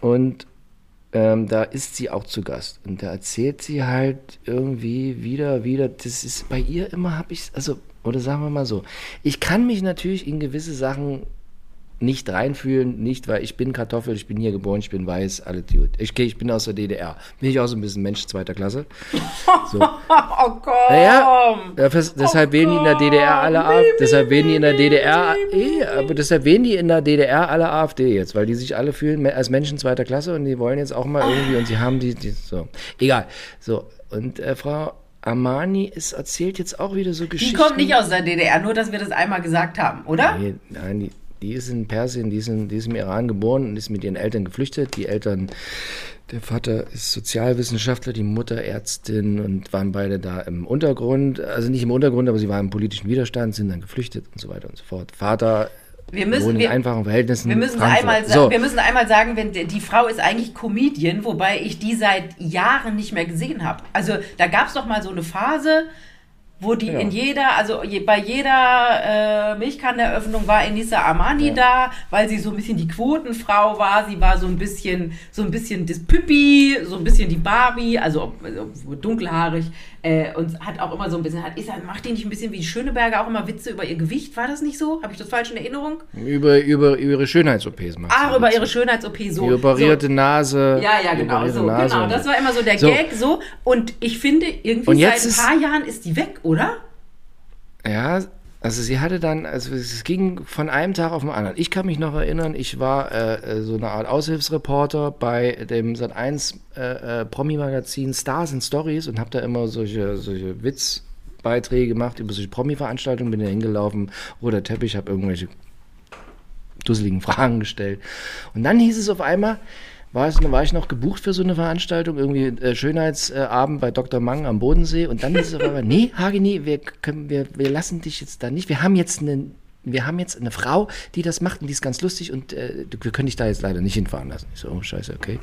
Und ähm, da ist sie auch zu Gast. Und da erzählt sie halt irgendwie wieder, wieder, das ist bei ihr immer, habe ich, also, oder sagen wir mal so, ich kann mich natürlich in gewisse Sachen nicht reinfühlen, nicht, weil ich bin Kartoffel, ich bin hier geboren, ich bin weiß, alle gut. Ich, okay, ich bin aus der DDR. Bin ich auch so ein bisschen Mensch zweiter Klasse. So. Oh Gott. Naja, dafür- deshalb Oh wählen die in der DDR alle. AfD. Mi, mi, Deshalb wählen die in der DDR, eh, aber deshalb wählen die in der DDR alle AfD jetzt, weil die sich alle fühlen als Menschen zweiter Klasse und die wollen jetzt auch mal irgendwie und sie haben die, die so. Egal. So. Und äh, Frau Armani ist, erzählt jetzt auch wieder so Die Geschichten. kommt nicht aus der DDR, nur dass wir das einmal gesagt haben, oder? Nee, nein, die, die ist in Persien, die ist, in, die ist im Iran geboren und ist mit ihren Eltern geflüchtet. Die Eltern, der Vater ist Sozialwissenschaftler, die Mutter Ärztin und waren beide da im Untergrund. Also nicht im Untergrund, aber sie waren im politischen Widerstand, sind dann geflüchtet und so weiter und so fort. Vater Wir müssen- wir- einfachen Verhältnissen. Wir müssen, einmal, so. wir müssen einmal sagen, wenn die die Frau ist eigentlich Comedian, wobei ich die seit Jahren nicht mehr gesehen habe. Also da gab es doch mal so eine Phase, wo die Ja. in jeder, also je, bei jeder äh, Milchkanneneröffnung war Enisa Armani da, weil sie so ein bisschen die Quotenfrau war. Sie war so ein bisschen, so ein bisschen das Püppi, so ein bisschen die Barbie, also, also dunkelhaarig äh, und hat auch immer so ein bisschen, hat, ist, macht die nicht ein bisschen wie Schöneberger auch immer Witze über ihr Gewicht? War das nicht so? Habe ich das falsch in Erinnerung? über, über, über ihre Schönheits-OPs macht Ach, über ihre Schönheits-OP so. Die operierte so. Nase. Ja, ja, die genau. So, Nase genau. Das war immer so der So. Gag so. Und ich finde, irgendwie Und seit ein paar Jahren ist die weg, oder? Ja, also sie hatte dann, also es ging von einem Tag auf den anderen. Ich kann mich noch erinnern, ich war äh, äh, so eine Art Aushilfsreporter bei dem Sat1 äh, äh, Promi-Magazin Stars and Stories und habe da immer solche, solche Witzbeiträge gemacht über solche Promi-Veranstaltungen, bin da hingelaufen, roter Teppich, habe irgendwelche dusseligen Fragen gestellt. Und dann hieß es auf einmal, war, es, war ich noch gebucht für so eine Veranstaltung, irgendwie äh, Schönheitsabend bei Dr. Mang am Bodensee. Und dann hieß es einmal, nee, Hageni, wir, können, wir, wir lassen dich jetzt da nicht. Wir haben jetzt eine, wir haben jetzt eine Frau, die das macht und die ist ganz lustig und äh, wir können dich da jetzt leider nicht hinfahren lassen. Ich so, oh scheiße, okay.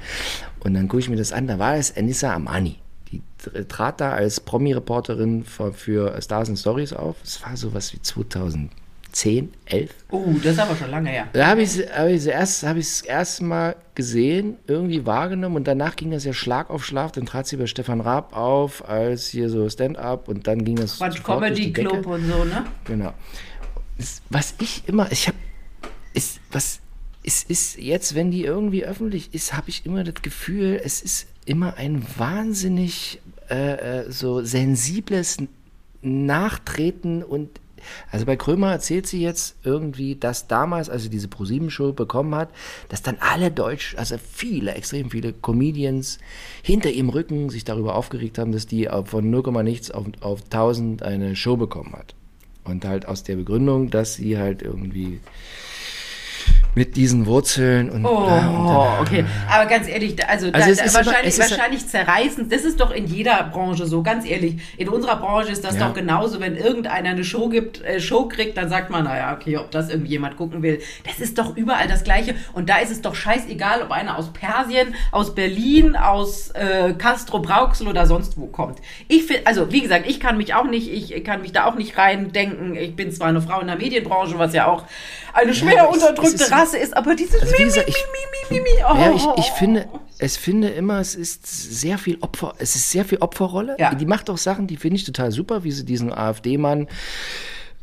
Und dann gucke ich mir das an, da war es Enissa Amani. Die tr- trat da als Promi-Reporterin für, für Stars and Stories auf. Es war sowas wie 2010, 11. Oh, das ist aber schon lange her. Da habe ich sie hab erst, hab erste Mal gesehen, irgendwie wahrgenommen und danach ging das ja Schlag auf Schlag. Dann trat sie bei Stefan Raab auf als hier so Stand-up und dann ging das Quatsch Comedy. Club und so, ne? Genau. Was ich immer, ich habe, ist, was, es ist jetzt, wenn die irgendwie öffentlich ist, habe ich immer das Gefühl, es ist immer ein wahnsinnig äh, äh, so sensibles Nachtreten und also bei Krömer erzählt sie jetzt irgendwie, dass damals, als sie diese ProSieben-Show bekommen hat, dass dann alle Deutsch, also viele, extrem viele Comedians hinter ihrem Rücken sich darüber aufgeregt haben, dass die von 0, nichts auf, auf 1000 eine Show bekommen hat. Und halt aus der Begründung, dass sie halt irgendwie mit diesen Wurzeln und. Oh, bla und dann- okay. Aber ganz ehrlich, also, da, Also es da, ist immer- wahrscheinlich, wahrscheinlich zerreißend. Das ist doch in jeder Branche so, ganz ehrlich. In unserer Branche ist das Ja. doch genauso, wenn irgendeiner eine Show gibt, äh, Show kriegt, dann sagt man, naja, okay, ob das irgendjemand gucken will. Das ist doch überall das Gleiche. Und da ist es doch scheißegal, ob einer aus Persien, aus Berlin, aus äh, Castro Brauxel oder sonst wo kommt. Ich finde, also wie gesagt, ich kann mich auch nicht, ich kann mich da auch nicht reindenken. Ich bin zwar eine Frau in der Medienbranche, was ja auch eine schwer es unterdrückte ist- Rasse ist, aber dieses Also wie gesagt, ich- Mi, Mi, Mi, oh. Ja, ich, ich finde, es finde immer, es ist sehr viel Opfer, es ist sehr viel Opferrolle. Ja. Die macht auch Sachen, die finde ich total super, wie sie diesen AfD-Mann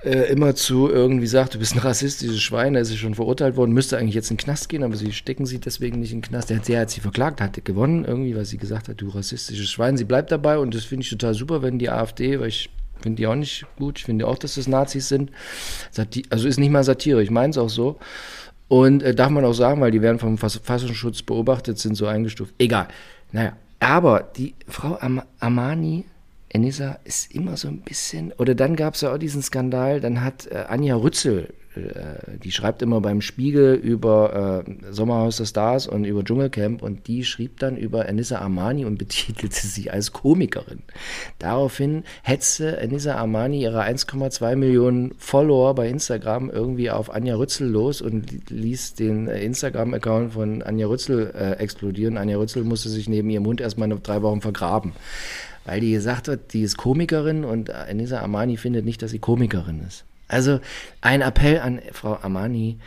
äh, immer zu irgendwie sagt, du bist ein rassistisches Schwein, er ist ja schon verurteilt worden, müsste eigentlich jetzt in den Knast gehen, aber sie stecken sie deswegen nicht in den Knast. Der, hat- der hat sie verklagt, hat gewonnen irgendwie, weil sie gesagt hat, du rassistisches Schwein. Sie bleibt dabei und das finde ich total super, wenn die AfD, weil ich finde die auch nicht gut, ich finde auch, dass das Nazis sind. Sati also ist nicht mal Satire, ich meine es auch so. Und äh, darf man auch sagen, weil die werden vom Fass- Verfassungsschutz beobachtet, sind so eingestuft. Egal. Naja, aber die Frau Am Amani, Enisa, ist immer so ein bisschen. Oder dann gab es ja auch diesen Skandal, dann hat äh, Anja Rützel, die schreibt immer beim Spiegel über äh, Sommerhaus der Stars und über Dschungelcamp und die schrieb dann über Enisa Amani und betitelte sie als Komikerin. Daraufhin hetzte Enisa Amani ihre 1,2 Millionen Follower bei Instagram irgendwie auf Anja Rützel los und li- ließ den äh, Instagram-Account von Anja Rützel äh, explodieren. Anja Rützel musste sich neben ihrem Hund erstmal noch drei Wochen vergraben. Weil die gesagt hat, die ist Komikerin und Enisa Amani findet nicht, dass sie Komikerin ist. Also ein Appell an Frau Amani.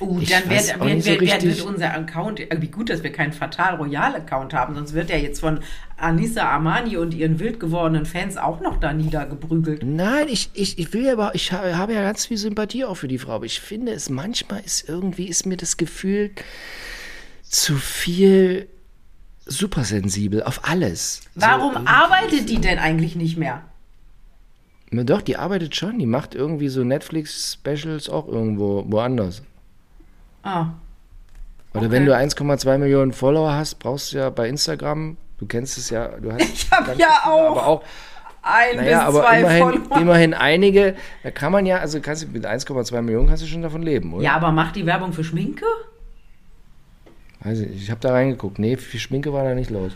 Uh, Ich dann wird, nicht so wird, wird, unser Account, wie gut, dass wir keinen Fatal Royal Account haben, sonst wird er jetzt von Anissa Armani und ihren wild gewordenen Fans auch noch da niedergeprügelt. Nein, ich, ich, ich will ja aber, ich habe, habe ja ganz viel Sympathie auch für die Frau, aber ich finde es manchmal ist irgendwie, ist mir das Gefühl zu viel supersensibel auf alles. Warum So, arbeitet die denn eigentlich nicht mehr? Na doch, die arbeitet schon, die macht irgendwie so Netflix-Specials auch irgendwo woanders. Ah, Oder Okay. wenn du 1,2 Millionen Follower hast, brauchst du ja bei Instagram, du kennst es ja, du hast Ich hab ja viele, auch aber auch ein Naja, bis aber zwei immerhin, Follower. immerhin einige, da kann man ja, also kannst du mit 1,2 Millionen kannst du schon davon leben, oder? Ja, aber macht die Werbung für Schminke? Weiß ich, ich habe da reingeguckt. Nee, viel Schminke war da nicht los.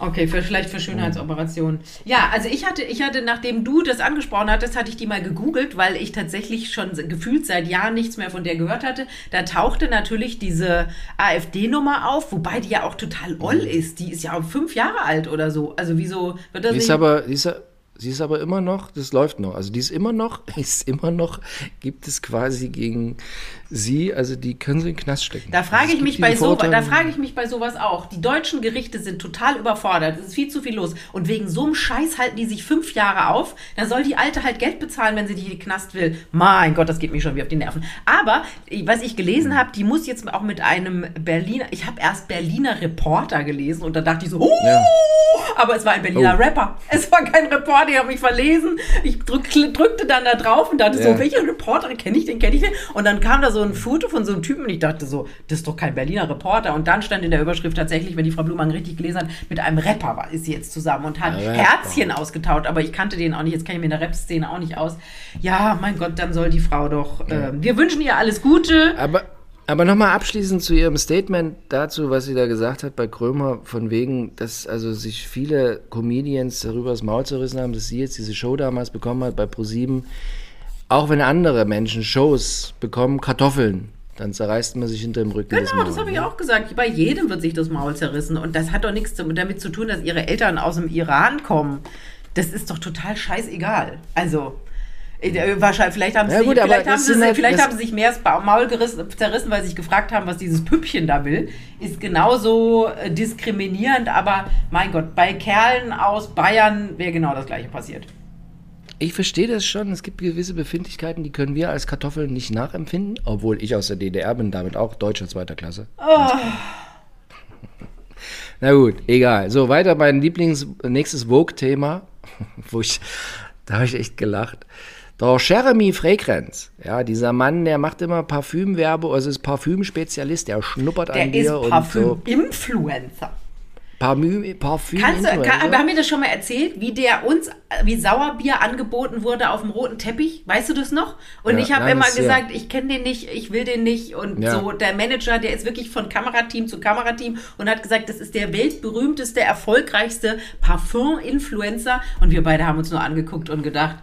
Okay, für, vielleicht für Schönheitsoperationen. Ja, also ich hatte, ich hatte, nachdem du das angesprochen hattest, hatte ich die mal gegoogelt, weil ich tatsächlich schon gefühlt seit Jahren nichts mehr von der gehört hatte. Da tauchte natürlich diese AfD-Nummer auf, wobei die ja auch total oll ist. Die ist ja auch fünf Jahre alt oder so. Also wieso wird das Die ist nicht... aber, die ist, ja- sie ist aber immer noch, das läuft noch. Also die ist immer noch, ist immer noch, gibt es quasi gegen sie, also die können sie in den Knast stecken. Da frage Also ich mich bei so, da frage ich mich bei sowas auch. Die deutschen Gerichte sind total überfordert. Es ist viel zu viel los. Und wegen so einem Scheiß halten die sich fünf Jahre auf. Da soll die Alte halt Geld bezahlen, wenn sie die in den Knast will. Mein Gott, das geht mir schon wie auf die Nerven. Aber was ich gelesen habe, die muss jetzt auch mit einem Berliner. Ich habe erst Berliner Reporter gelesen und da dachte ich so, oh, Ja. aber es war ein Berliner Oh. Rapper. Es war kein Reporter, ich habe mich verlesen. Ich drück, drückte dann da drauf und dachte Ja. so, welcher Reporter kenne ich den, kenne ich den? Und dann kam da so ein Foto von so einem Typen und ich dachte so, das ist doch kein Berliner Reporter. Und dann stand in der Überschrift tatsächlich, wenn die Frau Blumann richtig gelesen hat, mit einem Rapper war, ist sie jetzt zusammen und hat Rapper. Herzchen ausgetauscht. Aber ich kannte den auch nicht, jetzt kenne ich mir in der Rap-Szene auch nicht aus. Ja, mein Gott, dann soll die Frau doch, ähm, wir wünschen ihr alles Gute. Aber, aber nochmal abschließend zu ihrem Statement dazu, was sie da gesagt hat bei Krömer, von wegen, dass also sich viele Comedians darüber das Maul zerrissen haben, dass sie jetzt diese Show damals bekommen hat bei ProSieben. Auch wenn andere Menschen Shows bekommen, Kartoffeln, dann zerreißt man sich hinter dem Rücken das Genau, Maul. das habe ich auch gesagt. Bei jedem wird sich das Maul zerrissen. Und das hat doch nichts damit zu tun, dass ihre Eltern aus dem Iran kommen. Das ist doch total scheißegal. Also. Äh, Wahrscheinlich, vielleicht haben sie, Ja, sich, gut, vielleicht haben sie, halt- vielleicht haben sie sich mehr das Maul gerissen, zerrissen, weil sie sich gefragt haben, was dieses Püppchen da will. Ist genauso äh, diskriminierend, aber mein Gott, bei Kerlen aus Bayern wäre genau das gleiche passiert. Ich verstehe das schon. Es gibt gewisse Befindlichkeiten, die können wir als Kartoffeln nicht nachempfinden, obwohl ich aus der DDR bin, damit auch Deutscher zweiter Klasse. Na gut, egal. So, weiter mein Lieblings nächstes Vogue-Thema, wo ich, da habe ich echt gelacht. Der Jeremy Fragrance, ja, dieser Mann, der macht immer Parfümwerbe, also ist Parfümspezialist, der schnuppert Der an ist dir und so. Parfüm-Influencer. Parfüm, Parfüm Kannst du, Influencer. kann, haben wir das schon mal erzählt, wie der uns, wie Sauerbier angeboten wurde auf dem roten Teppich? Weißt du das noch? Und Ja, ich habe immer gesagt, ich kenne den nicht, ich will den nicht. Und Ja. so, der Manager, der ist wirklich von Kamerateam zu Kamerateam und hat gesagt, das ist der weltberühmteste, erfolgreichste Parfum-Influencer. Und wir beide haben uns nur angeguckt und gedacht,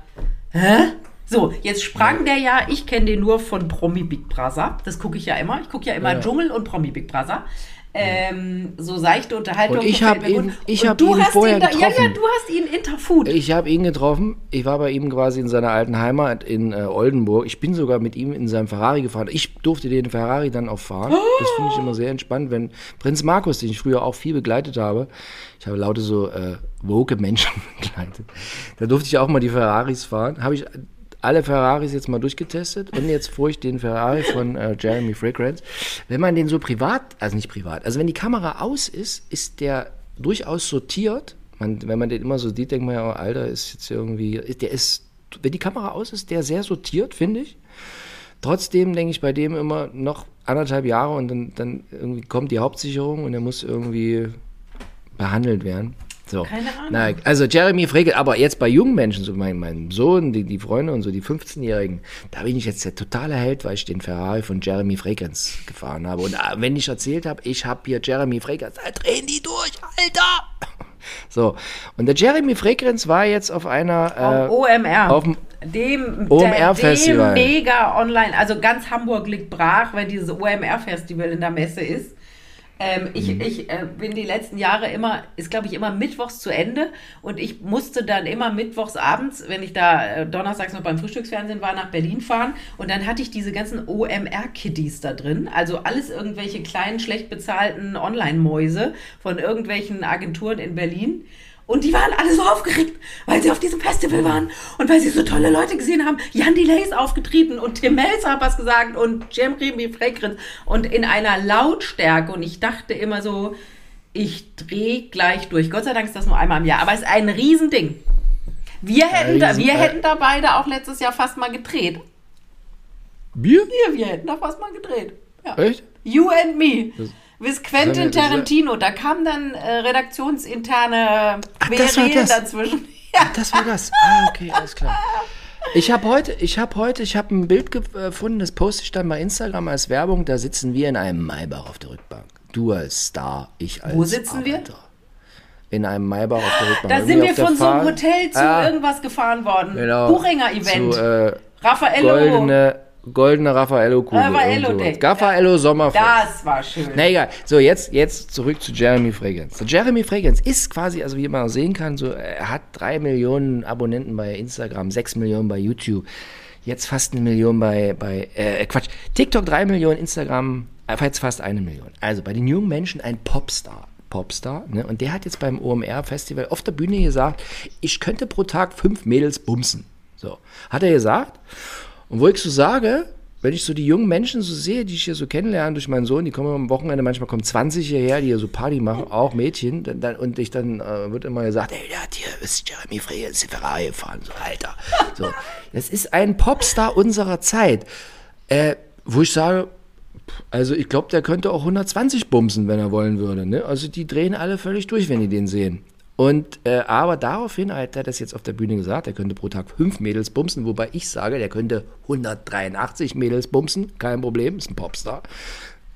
hä? So, jetzt sprang der ja, ich kenne den nur von Promi Big Brother. Das gucke ich ja immer. Ich gucke ja immer Ja. Dschungel und Promi Big Brother. Ähm, so seichte Unterhaltung. Und ich gefällt hab mir gut. ihn- ich Und hab du ihn hast vorher da, Ja, ja, getroffen. du hast ihn Interfood. Ich habe ihn getroffen. Ich war bei ihm quasi in seiner alten Heimat in äh, Oldenburg. Ich bin sogar mit ihm in seinem Ferrari gefahren. Ich durfte den Ferrari dann auch fahren. Das finde ich immer sehr entspannt, wenn Prinz Markus, den ich früher auch viel begleitet habe, ich habe lauter so äh, woke Menschen begleitet. Da durfte ich auch mal die Ferraris fahren. Habe ich alle Ferraris jetzt mal durchgetestet und jetzt fuhr ich den Ferrari von äh, Jeremy Fragrance. Wenn man den so privat, also nicht privat, also wenn die Kamera aus ist, ist der durchaus sortiert. Man, wenn man den immer so sieht, denkt man ja, oh, Alter, ist jetzt irgendwie, der ist, wenn die Kamera aus ist, der sehr sortiert, finde ich. Trotzdem denke ich bei dem immer noch anderthalb Jahre und dann, dann irgendwie kommt die Hauptsicherung und er muss irgendwie behandelt werden. So. Keine Ahnung. Na, also Jeremy Frege, aber jetzt bei jungen Menschen, so mein, mein Sohn, die, die Freunde und so, die 15-Jährigen, da bin ich jetzt der totale Held, weil ich den Ferrari von Jeremy Fragrance gefahren habe. Und äh, wenn ich erzählt habe, ich habe hier Jeremy Fragrance, da drehen die durch, Alter! So, und der Jeremy Fragrance war jetzt auf einer... Äh, OMR. auf dem dem, OMR der- Festival. Dem mega online. Also ganz Hamburg liegt brach, weil dieses OMR-Festival in der Messe ist. Ähm, ich Mhm. ich äh, bin die letzten Jahre immer, ist glaube ich immer mittwochs zu Ende und ich musste dann immer mittwochs abends, wenn ich da äh, donnerstags noch beim Frühstücksfernsehen war, nach Berlin fahren und dann hatte ich diese ganzen OMR-Kiddies da drin, also alles irgendwelche kleinen, schlecht bezahlten Online-Mäuse von irgendwelchen Agenturen in Berlin. Und die waren alle so aufgeregt, weil sie auf diesem Festival waren und weil sie so tolle Leute gesehen haben. Jan Delay ist aufgetreten und Tim Melzer hat was gesagt und Jeremy Fragrance und in einer Lautstärke. Und ich dachte immer so, ich drehe gleich durch. Gott sei Dank ist das nur einmal im Jahr, aber es ist ein Riesending. Wir hätten, da, wir hätten da beide auch letztes Jahr fast mal gedreht. Bier? Wir, wir hätten da fast mal gedreht. Ja. Echt? You and Me. With haben Quentin wir- Tarantino. Da kam dann äh, redaktionsinterne Ach, Querelen dazwischen. Ja. Das war das. Ah, okay, alles klar. Ich habe heute, ich habe heute, ich habe ein Bild gefunden, das poste ich dann bei Instagram als Werbung. Da sitzen wir in einem Maybach auf der Rückbank. Du als Star, ich als Wo sitzen wir? Arbeiter. In einem Maybach auf der Rückbank. Da Irgendwie sind wir auf der von so einem Hotel zu Ah, irgendwas gefahren worden. genau. Buchinger-Event. Zu, äh, Raffaello. goldene, goldene Raffaello-Kugel. Raffaello irgend sowas. Deck. Raffaello Sommerfest. Das war schön. Na egal. So, jetzt, jetzt zurück zu Jeremy Fragrance. So, Jeremy Fragrance ist quasi, also wie man auch sehen kann, so, er hat drei Millionen Abonnenten bei Instagram, sechs Millionen bei YouTube, jetzt fast eine Million bei, bei äh, Quatsch, TikTok drei Millionen, Instagram äh, jetzt fast eine Million. Also bei den jungen Menschen ein Popstar. Popstar, ne? Und der hat jetzt beim OMR-Festival auf der Bühne gesagt, ich könnte pro Tag fünf Mädels bumsen. So, hat er gesagt. Und wo ich so sage, wenn ich so die jungen Menschen so sehe, die ich hier so kennenlerne durch meinen Sohn, die kommen am Wochenende, manchmal kommen 20 hierher, die hier so Party machen, auch Mädchen, dann, dann, und ich dann äh, wird immer gesagt, ey, der hat hier, ist Jeremy Frey ins Ferrari gefahren, so, Alter. So, das ist ein Popstar unserer Zeit, äh, wo ich sage, also ich glaube, der könnte auch 120 bumsen, wenn er wollen würde. Ne? Also die drehen alle völlig durch, wenn die den sehen. Und äh, aber daraufhin hat er das jetzt auf der Bühne gesagt, er könnte pro Tag fünf Mädels bumsen, wobei ich sage, der könnte 183 Mädels bumsen, kein Problem, ist ein Popstar.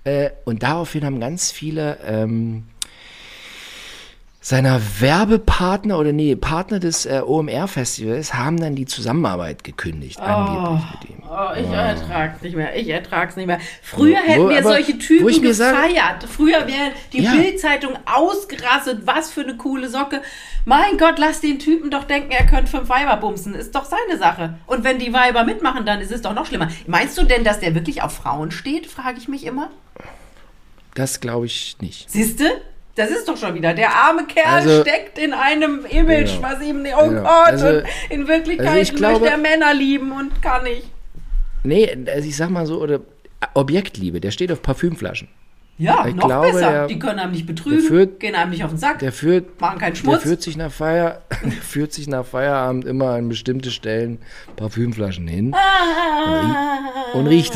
Äh, und daraufhin haben ganz viele ähm, seiner Werbepartner oder nee, Partner des äh, OMR-Festivals haben dann die Zusammenarbeit gekündigt, angeblich mit ihm. Oh, ich ertrag's nicht mehr. Ich ertrag's nicht mehr. Früher Wo- hätten wir aber solche Typen gefeiert. Früher wäre die Ja. Bildzeitung ausgerastet. Was für eine coole Socke. Mein Gott, lass den Typen doch denken, er könnte fünf Weiber bumsen. Ist doch seine Sache. Und wenn die Weiber mitmachen, dann ist es doch noch schlimmer. Meinst du denn, dass der wirklich auf Frauen steht? Frage ich mich immer. Das glaube ich nicht. Siehste? Das ist doch schon wieder. Der arme Kerl Also- steckt in einem Image, Genau. was ihm, oh Genau. Gott, Also- und in Wirklichkeit also ich glaube- möchte er Männer lieben und kann nicht. Nee, also ich sag mal so, oder Objektliebe, der steht auf Parfümflaschen. Ja, Ich noch glaube, besser. der- die können einem nicht betrügen, der führt- gehen einem nicht auf den Sack, Der führt, machen keinen der Schmutz. führt sich nach Feier, der führt sich nach Feierabend immer an bestimmte Stellen Parfümflaschen hin und riecht.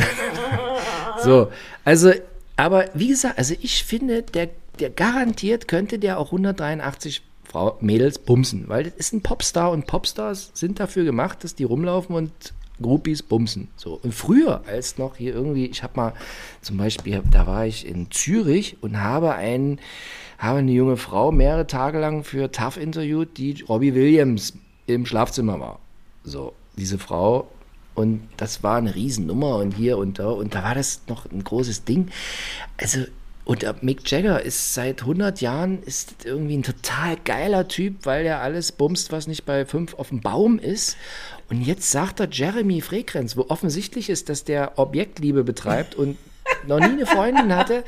so, also, aber wie gesagt, also ich finde, der, der garantiert könnte der auch 183 Frau, Mädels bumsen, weil das ist ein Popstar und Popstars sind dafür gemacht, dass die rumlaufen und Groupies bumsen. So. Und früher, als noch hier irgendwie, ich habe mal zum Beispiel, da war ich in Zürich und habe einen, habe eine junge Frau mehrere Tage lang für TAF interviewt, die Robbie Williams im Schlafzimmer war. So, diese Frau. Und das war eine Riesennummer und hier und da. Und da war das noch ein großes Ding. Also, und Mick Jagger ist seit 100 Jahren ist irgendwie ein total geiler Typ, weil er alles bumst, was nicht bei fünf auf dem Baum ist. Und jetzt sagt er Jeremy Frequenz, wo offensichtlich ist, dass der Objektliebe betreibt und noch nie eine Freundin hatte,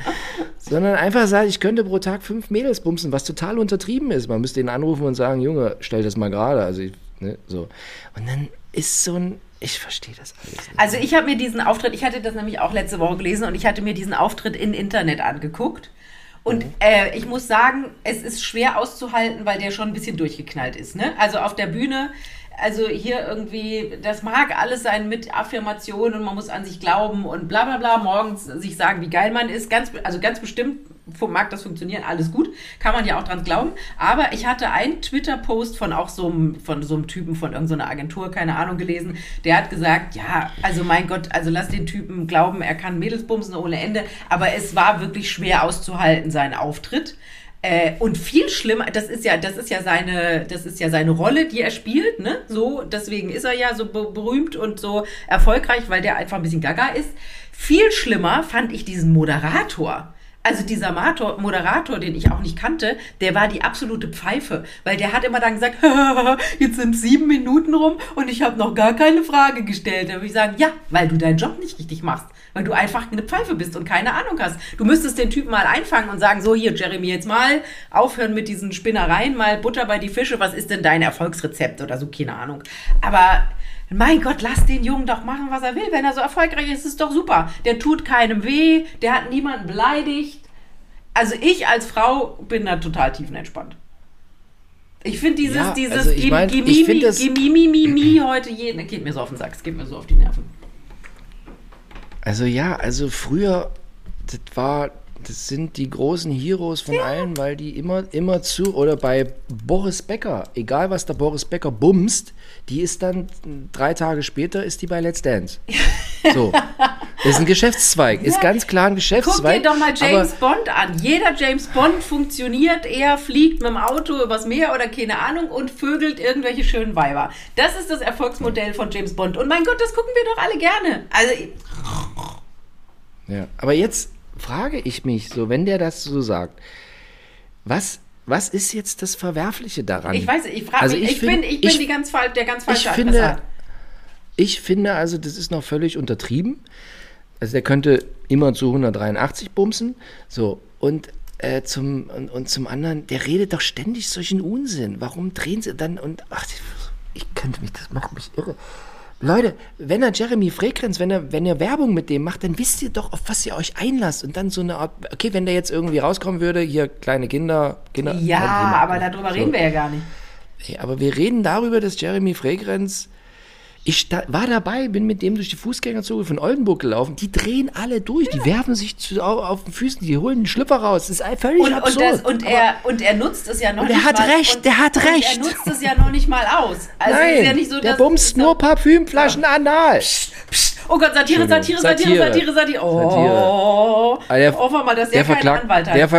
sondern einfach sagt, ich könnte pro Tag fünf Mädels bumsen, was total untertrieben ist. Man müsste ihn anrufen und sagen, Junge, stell das mal gerade. Also ne, so. Und dann ist so ein, ich verstehe das alles. Nicht. Also ich habe mir diesen Auftritt, ich hatte das nämlich auch letzte Woche gelesen und ich hatte mir diesen Auftritt in Internet angeguckt. Und mhm. äh, ich muss sagen, es ist schwer auszuhalten, weil der schon ein bisschen durchgeknallt ist. Ne? Also auf der Bühne also hier irgendwie, das mag alles sein mit Affirmationen und man muss an sich glauben und bla bla bla, morgens sich sagen, wie geil man ist. Ganz, also ganz bestimmt mag das funktionieren, alles gut, kann man ja auch dran glauben. Aber ich hatte einen Twitter-Post von auch so einem, von so einem Typen von irgendeiner Agentur, keine Ahnung, gelesen, der hat gesagt, ja, also mein Gott, also lass den Typen glauben, er kann Mädels bumsen ohne Ende. Aber es war wirklich schwer auszuhalten, sein Auftritt. Äh, und viel schlimmer, das ist ja, das ist ja seine, das ist ja seine Rolle, die er spielt, ne? So, deswegen ist er ja so berühmt und so erfolgreich, weil der einfach ein bisschen gaga ist. Viel schlimmer fand ich diesen Moderator. Also dieser Moderator, Moderator, den ich auch nicht kannte, der war die absolute Pfeife, weil der hat immer dann gesagt, jetzt sind sieben Minuten rum und ich habe noch gar keine Frage gestellt. Da würde ich sagen, ja, weil du deinen Job nicht richtig machst weil du einfach eine Pfeife bist und keine Ahnung hast. Du müsstest den Typen mal einfangen und sagen, so hier, Jeremy, jetzt mal aufhören mit diesen Spinnereien, mal Butter bei die Fische, was ist denn dein Erfolgsrezept oder so, keine Ahnung. Aber mein Gott, lass den Jungen doch machen, was er will. Wenn er so erfolgreich ist, ist es doch super. Der tut keinem weh, der hat niemanden beleidigt. Also ich als Frau bin da total tiefenentspannt. Ich finde dieses, ja, dieses also ich mein, Gemimimi heute jeden, geht mir so auf den Sack, es geht mir so auf die Nerven. Also ja, also früher, das war, das sind die großen Heroes von allen, weil die immer, immer zu, oder bei Boris Becker, egal was der Boris Becker bumst, die ist dann drei Tage später, ist die bei Let's Dance. So. Das ist ein Geschäftszweig, ist ganz klar ein Geschäftszweig. Guck dir doch mal James Bond an. Jeder James Bond funktioniert, er fliegt mit dem Auto übers Meer oder keine Ahnung und vögelt irgendwelche schönen Weiber. Das ist das Erfolgsmodell von James Bond. Und mein Gott, das gucken wir doch alle gerne. Also. Ja, aber jetzt frage ich mich so, wenn der das so sagt, was was ist jetzt das Verwerfliche daran? Ich weiß, ich frage also mich, ich, ich, find, bin, ich bin ich, die ganz, der ganz falsche ich finde, ich finde also, das ist noch völlig untertrieben. Also der könnte immer zu 183 bumsen. So, und äh, zum, und, und, zum anderen, der redet doch ständig solchen Unsinn. Warum drehen sie dann und ach, ich könnte mich, das macht mich irre. Leute, wenn er Jeremy Frequenz, wenn er, wenn ihr Werbung mit dem macht, dann wisst ihr doch, auf was ihr euch einlasst. Und dann so eine Art, okay, wenn der jetzt irgendwie rauskommen würde, hier kleine Kinder, Kinder. Ja, aber darüber so. reden wir ja gar nicht. Nee, aber wir reden darüber, dass Jeremy Frequenz ich da, war dabei, bin mit dem durch die Fußgängerzone von Oldenburg gelaufen. Die drehen alle durch, die werfen sich zu, auf, auf, den Füßen, die holen den Schlüpper raus. Das ist völlig und, absurd. Und, das, und, er, und er nutzt es ja noch und nicht hat mal. Recht, und, der hat recht. er nutzt es ja noch nicht mal aus. Also Nein, ist ja nicht so, der bumst nur Parfümflaschen ja. anal. Psst, psst. Oh Gott, Satire, Satire, Satire, Satire, Satire. Oh, Satire. Hoffen wir mal, dass der, der keinen Anwalt hat. Der,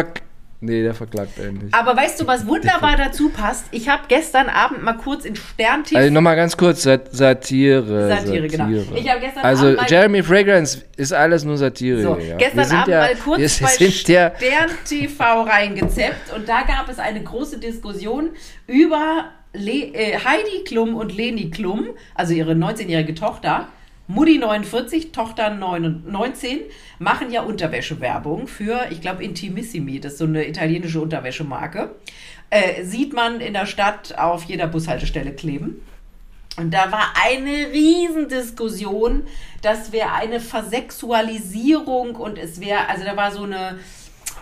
Nee, der verklagt einen nicht. Aber weißt du, was wunderbar dazu passt? Ich habe gestern Abend mal kurz in Sterntief. Also nochmal ganz kurz, Sat Satire. Satire, genau. Ich habe gestern also Abend. Jeremy Fragrance ist alles nur Satire. So, ja. Gestern Abend ja, mal kurz bei Stern TV reingezeppt und da gab es eine große Diskussion über Le äh, Heidi Klum und Leni Klum, also ihre 19-jährige Tochter Mutti 49, Tochter 19 machen ja Unterwäschewerbung für, ich glaube, Intimissimi, das ist so eine italienische Unterwäschemarke. Äh, sieht man in der Stadt auf jeder Bushaltestelle kleben. Und da war eine Riesendiskussion, das wäre eine Versexualisierung und es wäre, also da war so eine,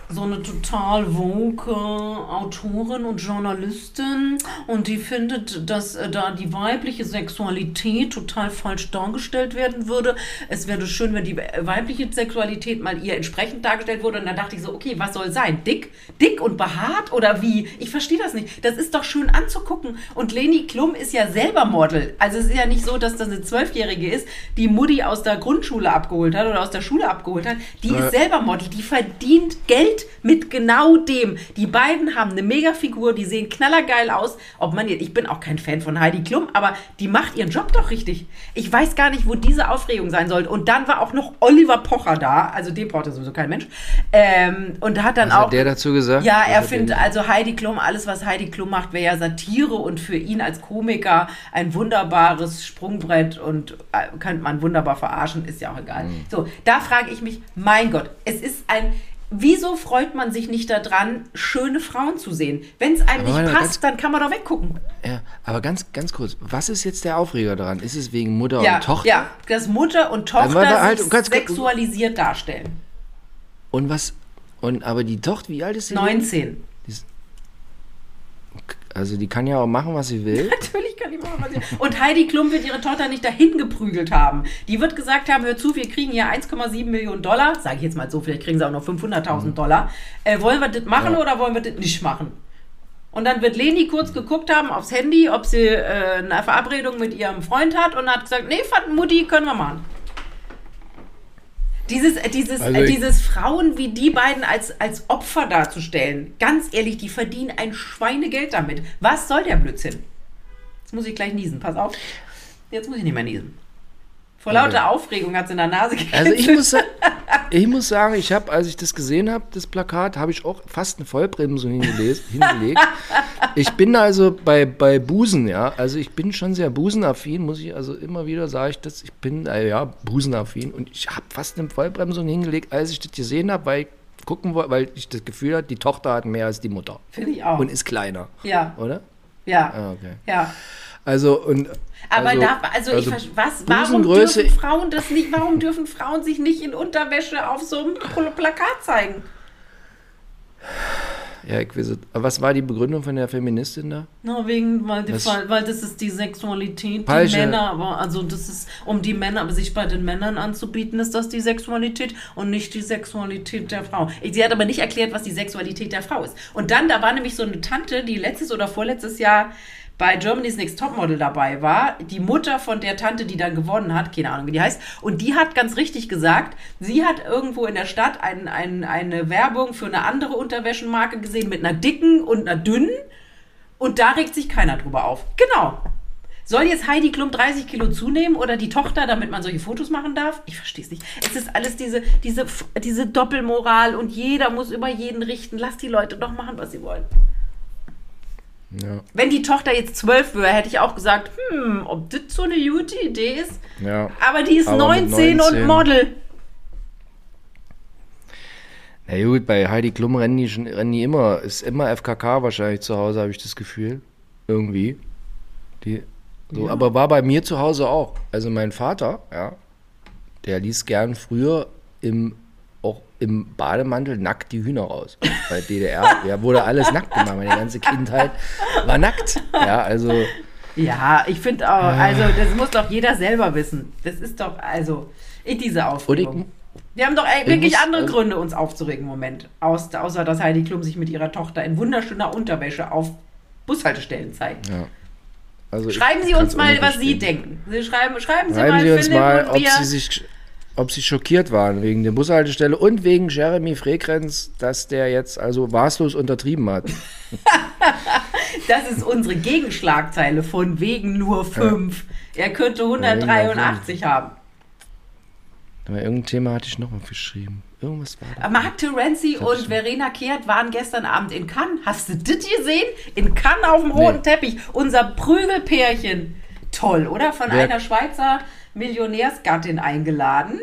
so eine total woke Autorin und Journalistin und die findet, dass äh, da die weibliche Sexualität total falsch dargestellt werden würde. Es wäre schön, wenn die weibliche Sexualität mal ihr entsprechend dargestellt wurde. Und dann dachte ich so, okay, was soll sein? Dick? Dick und behaart oder wie? Ich verstehe das nicht. Das ist doch schön anzugucken. Und Leni Klum ist ja selber Model. Also es ist ja nicht so, dass das eine Zwölfjährige ist, die Mutti aus der Grundschule abgeholt hat oder aus der Schule abgeholt hat. Die Ja. ist selber Model. Die verdient Geld mit genau dem. Die beiden haben eine Mega-Figur, die sehen knallergeil aus. Ob man jetzt, ich bin auch kein Fan von Heidi Klum, aber die macht ihren Job doch richtig. Ich weiß gar nicht, wo diese Aufregung sein sollte. Und dann war auch noch Oliver Pocher da, also den braucht ja sowieso kein Mensch. Ähm, und hat dann Was auch. hat der dazu gesagt? Ja, er findet, also Heidi Klum, alles was Heidi Klum macht, wäre ja Satire und für ihn als Komiker ein wunderbares Sprungbrett und äh, könnte man wunderbar verarschen, ist ja auch egal. Mhm. So, da frage ich mich, mein Gott, es ist ein. Wieso freut man sich nicht daran, schöne Frauen zu sehen? Wenn es einem Aber nicht passt, dann kann man doch weggucken. Ja, aber ganz, ganz kurz, was ist jetzt der Aufreger daran? Ist es wegen Mutter Ja, und Tochter? ja, dass Mutter und Tochter warte, halt, ganz sexualisiert darstellen. Und was? Und aber die Tochter, wie alt ist sie? 19. Also die kann ja auch machen, was sie will. Natürlich kann die machen, was sie Und Heidi Klum wird ihre Tochter nicht dahin geprügelt haben. Die wird gesagt haben, hör zu, wir kriegen hier 1,7 Millionen Dollar. Sage ich jetzt mal so, vielleicht kriegen sie auch noch 500.000 Dollar. Äh, wollen wir das machen Ja. oder wollen wir das nicht machen? Und dann wird Leni kurz geguckt haben aufs Handy, ob sie äh, eine Verabredung mit ihrem Freund hat und hat gesagt, nee, fand Mutti, können wir machen. Dieses, äh, dieses, Also äh, ich- dieses Frauen wie die beiden als, als Opfer darzustellen, ganz ehrlich, die verdienen ein Schweinegeld damit. Was soll der Blödsinn? Jetzt muss ich gleich niesen, pass auf. Jetzt muss ich nicht mehr niesen. Vor lauter Aufregung hat es in der Nase Also ich gekitzelt. muss, ich muss sagen, ich habe, als ich das gesehen habe, das Plakat, habe ich auch fast eine Vollbremsung hingelegt. Ich bin also bei, bei Busen, ja, also ich bin schon sehr busenaffin, muss ich also immer wieder sage ich das, ich bin äh, ja busenaffin und ich habe fast eine Vollbremsung hingelegt, als ich das gesehen habe, weil ich gucken wollte, weil ich das Gefühl hatte, die Tochter hat mehr als die Mutter Finde ich auch. und ist kleiner, ja, oder? Ja, Ah, okay. ja. Also und Aber also, darf, also, ich, versch- was, warum dürfen Frauen das nicht, warum dürfen Frauen sich nicht in Unterwäsche auf so einem Pl- Plakat zeigen? Ja, ich weiß es. Was war die Begründung von der Feministin da? Na, wegen, weil, die, Was- weil, das ist die Sexualität, Falsche- die Männer, aber also das ist, um die Männer, aber sich bei den Männern anzubieten, ist das die Sexualität und nicht die Sexualität der Frau. Sie hat aber nicht erklärt, was die Sexualität der Frau ist. Und dann, da war nämlich so eine Tante, die letztes oder vorletztes Jahr bei Germany's Next Topmodel dabei war, die Mutter von der Tante, die dann gewonnen hat, keine Ahnung, wie die heißt, und die hat ganz richtig gesagt, sie hat irgendwo in der Stadt ein, ein, eine Werbung für eine andere Unterwäschenmarke gesehen mit einer dicken und einer dünnen und da regt sich keiner drüber auf. Genau. Soll jetzt Heidi Klum 30 Kilo zunehmen oder die Tochter, damit man solche Fotos machen darf? Ich verstehe es nicht. Es ist alles diese, diese, diese Doppelmoral und jeder muss über jeden richten. Lass die Leute doch machen, was sie wollen. Ja. Wenn die Tochter jetzt zwölf wäre, hätte ich auch gesagt, hm, ob das so eine gute Idee ist. Ja. Aber die ist Aber mit 19, 19. und Model. Na gut, bei Heidi Klum rennen die, schon, rennen die immer, ist immer FKK wahrscheinlich zu Hause, habe ich das Gefühl. Irgendwie. Die, so, Aber war bei mir zu Hause auch. Also mein Vater, ja, der ließ gern früher im, auch im Bademantel nackt die Hühner raus. Bei DDR, ja, wurde alles nackt gemacht. Meine ganze Kindheit war nackt. Ja, also, Ja, ich finde auch, also das muss doch jeder selber wissen. Das ist doch, also, in diese Aufregung. Ich- Wir haben doch wirklich muss- andere also- Gründe, uns aufzuregen im Moment. Aus, außer, dass Heidi Klum sich mit ihrer Tochter in wunderschöner Unterwäsche auf Bushaltestellen zeigt. ja. Also ich Schreiben Sie uns mal, was Sie denken. Sie schreiben, schreiben Sie Schreiben mal, Sie uns Philipp mal, ob wir. Sie, sich, ob Sie schockiert waren wegen der Bushaltestelle und wegen Jeremy Frequenz, dass der jetzt also maßlos untertrieben hat. Das ist unsere Gegenschlagzeile von wegen nur fünf. Er könnte 183 haben. Aber irgendein Thema hatte ich noch aufgeschrieben. Irgendwas war da. Mark Terenzi und ich- Verena Kehrt waren gestern Abend in Cannes. Hast du das gesehen? In Cannes auf dem roten Nee. Teppich. Unser Prügelpärchen. Toll, oder? Von Wer- einer Schweizer Millionärsgattin eingeladen.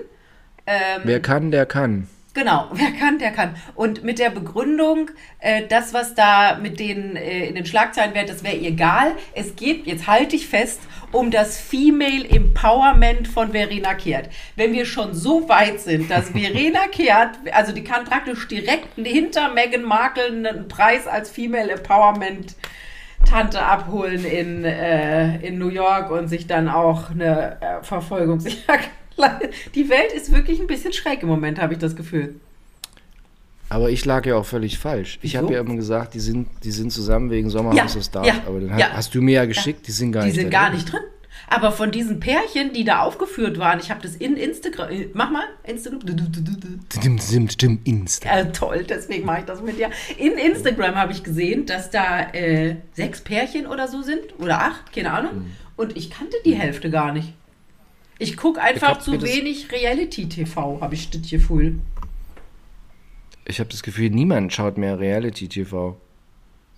Ähm, Wer kann, der kann. Genau, wer kann, der kann. Und mit der Begründung, äh, das, was da mit den äh, in den Schlagzeilen wäre, das wäre egal. Es geht, jetzt halte ich fest, um das Female Empowerment von Verena Kehrt. Wenn wir schon so weit sind, dass Verena Kehrt, also die kann praktisch direkt hinter Meghan Markle einen Preis als Female Empowerment Tante abholen in, äh, in New York und sich dann auch eine äh, Verfolgungsjagd die Welt ist wirklich ein bisschen schräg im Moment, habe ich das Gefühl. Aber ich lag ja auch völlig falsch. Ich habe ja immer gesagt, die sind, die sind zusammen wegen Sommerhaus ja, Stars. Ja, aber dann ja. hast du mir ja geschickt, die sind gar die nicht drin. Die sind gar nicht drin. Aber von diesen Pärchen, die da aufgeführt waren, ich habe das in Instagram. Äh, mach mal, Instagram. Stimmt, stimmt, stimmt, Insta. Ja, toll, deswegen mache ich das mit dir. In Instagram habe ich gesehen, dass da äh, sechs Pärchen oder so sind. Oder acht, keine Ahnung. Mhm. Und ich kannte die Hälfte gar nicht. Ich gucke einfach ich zu wenig Reality-TV, habe ich das Gefühl. Ich habe das Gefühl, niemand schaut mehr Reality-TV.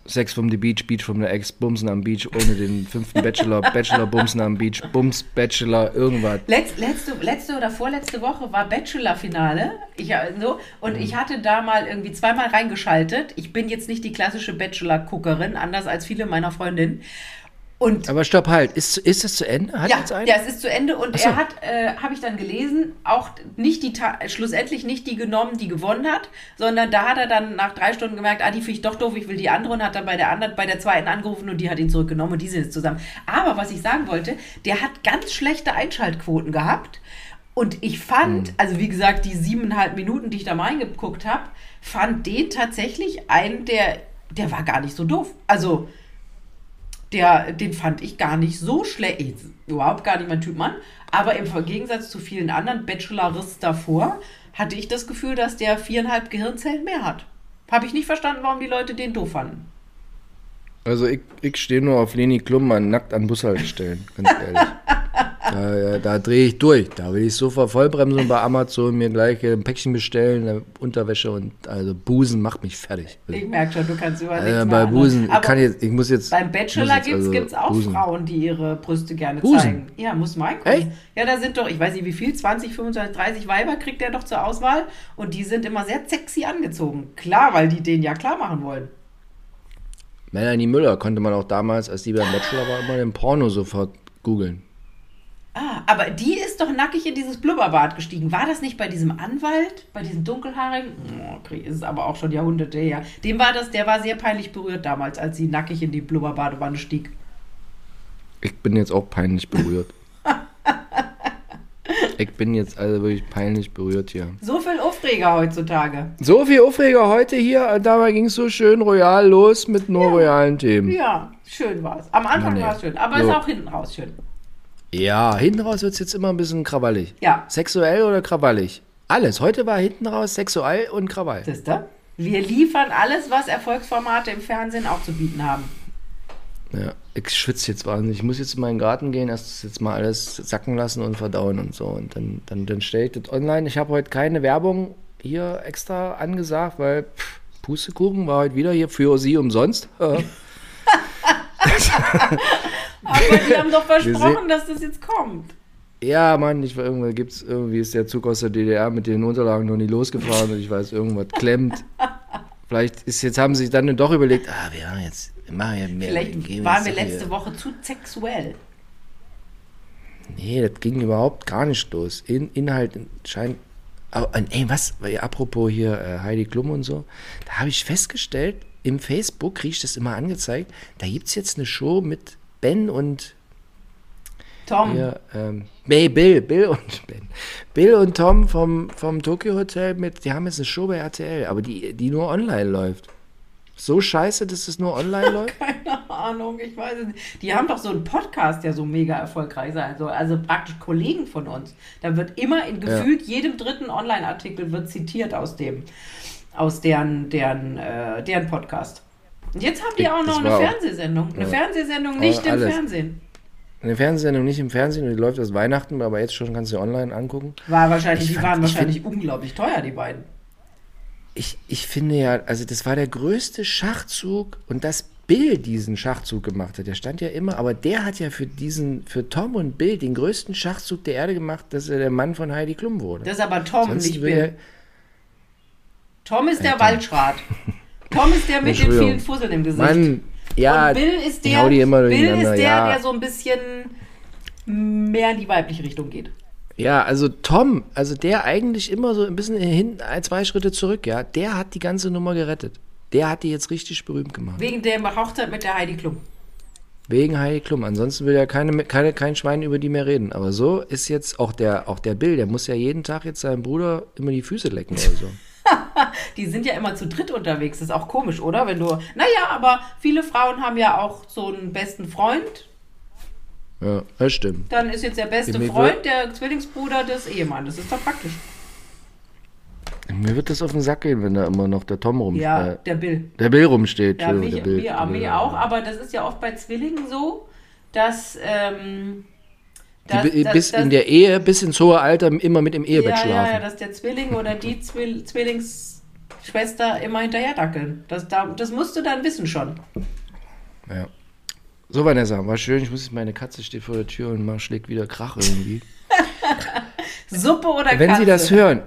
Sex from the Beach, Beach from the Ex, Bumsen am Beach, ohne den fünften Bachelor, Bachelor Bumsen am Beach, Bums, Bachelor, irgendwas. Letz, letzte, letzte oder vorletzte Woche war Bachelor-Finale. Ich, so, und mhm. ich hatte da mal irgendwie zweimal reingeschaltet. Ich bin jetzt nicht die klassische Bachelor-Guckerin, anders als viele meiner Freundinnen. Und Aber stopp, halt. Ist, ist es zu Ende? Hat ja, ja, es ist zu Ende und so. er hat, äh, habe ich dann gelesen, auch nicht die schlussendlich nicht die genommen, die gewonnen hat, sondern da hat er dann nach drei Stunden gemerkt, ah, die finde ich doch doof, ich will die andere und hat dann bei der anderen, bei der zweiten angerufen und die hat ihn zurückgenommen und die sind jetzt zusammen. Aber was ich sagen wollte, der hat ganz schlechte Einschaltquoten gehabt. Und ich fand, mhm. also wie gesagt, die siebeneinhalb Minuten, die ich da mal reingeguckt habe, fand den tatsächlich einen, der, der war gar nicht so doof. Also, der, den fand ich gar nicht so schlecht. Überhaupt gar nicht mein Typ Mann. Aber im Gegensatz zu vielen anderen Bachelorists davor hatte ich das Gefühl, dass der viereinhalb Gehirnzellen mehr hat. Habe ich nicht verstanden, warum die Leute den doof fanden. Also ich, ich stehe nur auf Leni Klummann nackt an Bushaltestellen, ganz ehrlich. Da, da drehe ich durch. Da will ich sofort Vollbremsen bei Amazon mir gleich ein Päckchen bestellen, Unterwäsche und also Busen macht mich fertig. Ich merke schon, du kannst überall nichts äh, Bei Busen, ich kann jetzt, ich muss jetzt. Beim Bachelor gibt es also auch Busen. Frauen, die ihre Brüste gerne Busen. zeigen. Ja, muss mal gucken. Echt? Ja, da sind doch, ich weiß nicht wie viel, 20, 25, 30 Weiber kriegt er doch zur Auswahl und die sind immer sehr sexy angezogen. Klar, weil die den ja klar machen wollen. Melanie Müller konnte man auch damals, als die beim Bachelor war, immer den Porno sofort googeln. Ah, aber die ist doch nackig in dieses Blubberbad gestiegen. War das nicht bei diesem Anwalt, bei diesem Dunkelhaarigen? Oh, ist aber auch schon Jahrhunderte her. Dem war das, der war sehr peinlich berührt damals, als sie nackig in die Blubberbadewanne stieg. Ich bin jetzt auch peinlich berührt. ich bin jetzt also wirklich peinlich berührt hier. So viel Aufreger heutzutage. So viel Aufreger heute hier. Dabei ging es so schön royal los mit nur ja. royalen Themen. Ja, schön war es. Am Anfang war es schön, aber so. ist auch hinten raus schön. Ja, hinten raus wird es jetzt immer ein bisschen krawallig. Ja. Sexuell oder krawallig? Alles. Heute war hinten raus sexuell und Krawall. Siehst du? Wir liefern alles, was Erfolgsformate im Fernsehen auch zu bieten haben. Ja, ich schwitze jetzt wahnsinnig. Ich muss jetzt in meinen Garten gehen, erst jetzt mal alles sacken lassen und verdauen und so. Und dann, dann, dann stelle ich das online. Ich habe heute keine Werbung hier extra angesagt, weil pff, Pustekuchen war heute wieder hier für Sie umsonst. Aber die haben doch versprochen, dass das jetzt kommt. Ja, Mann, ich war irgendwann gibt's irgendwie ist der Zug aus der DDR mit den Unterlagen noch nie losgefahren und ich weiß, irgendwas klemmt. Vielleicht ist jetzt haben sie sich dann doch überlegt, ah, wir haben jetzt, wir machen ja mehr. Vielleicht waren wir letzte hier. Woche zu sexuell. Nee, das ging überhaupt gar nicht los. In, Inhalt scheint. Aber, ey, was? Apropos hier äh, Heidi Klum und so, da habe ich festgestellt, im Facebook kriege ich das immer angezeigt, da gibt es jetzt eine Show mit Ben und Tom. Hier, ähm, nee, Bill, Bill und Ben. Bill und Tom vom, vom Tokyo Hotel mit, die haben jetzt eine Show bei RTL, aber die, die nur online läuft. So scheiße, dass es nur online läuft? Keine Ahnung, ich weiß es nicht. Die haben doch so einen Podcast, der so mega erfolgreich sein soll. Also praktisch Kollegen von uns. Da wird immer in gefühlt ja. jedem dritten Online-Artikel wird zitiert aus dem, aus deren, deren, äh, deren Podcast. Und jetzt haben die auch noch eine Fernsehsendung. Eine ja. Fernsehsendung nicht im Fernsehen. Eine Fernsehsendung nicht im Fernsehen, die läuft aus Weihnachten, aber jetzt schon kannst du online angucken. War wahrscheinlich, ich die fand, waren wahrscheinlich find, unglaublich teuer, die beiden. Ich, ich finde ja, also das war der größte Schachzug und das Bill diesen Schachzug gemacht hat. Der stand ja immer, aber der hat ja für diesen, für Tom und Bill den größten Schachzug der Erde gemacht, dass er der Mann von Heidi Klum wurde. Das ist aber Tom, Sonst nicht Bill. Tom ist der Waldschrat. Tom ist der mit den vielen Fusseln im Gesicht. Mann, ja, Und Bill ist der, Bill ist der, ja. der so ein bisschen mehr in die weibliche Richtung geht. Ja, also Tom, also der eigentlich immer so ein bisschen hinten, ein, zwei Schritte zurück, ja, der hat die ganze Nummer gerettet. Der hat die jetzt richtig berühmt gemacht. Wegen der Hochzeit mit der Heidi Klum. Wegen Heidi Klum. Ansonsten will ja keine, keine, kein Schwein über die mehr reden. Aber so ist jetzt auch der, auch der Bill, der muss ja jeden Tag jetzt seinem Bruder immer die Füße lecken oder so. Die sind ja immer zu dritt unterwegs. Das ist auch komisch, oder? Wenn du. Naja, aber viele Frauen haben ja auch so einen besten Freund. Ja, das stimmt. Dann ist jetzt der beste Mir Freund der Zwillingsbruder des Ehemannes. Das ist doch praktisch. Mir wird das auf den Sack gehen, wenn da immer noch der Tom rum, Ja, äh, der Bill. der Bill rumsteht. Ja, Entschuldigung, mich, der Bill. mir, mir Ja. auch, aber das ist ja oft bei Zwillingen so, dass. Ähm, Die dass- bi- dass- bis dass- in der Ehe, bis ins hohe Alter immer mit dem ja, Ehebett ja, schlafen. ja, dass der Zwilling oder die Zwill Zwillingsschwester immer hinterher dackeln. Das, da, das musst du dann wissen schon. Ja. So, Vanessa, war schön. Ich muss jetzt, meine Katze steht vor der Tür und mal schlägt wieder Krach irgendwie. Suppe oder Wenn Katze? Sie das hören,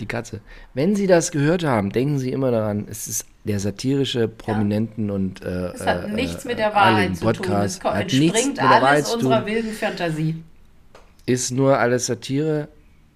die Katze, wenn Sie das gehört haben, denken Sie immer daran, es ist der satirische Prominenten und äh, Es hat äh, nichts mit äh, der Wahrheit zu tun. Es Podcast, hat entspringt alles unserer wilden Fantasie. ist nur alles Satire.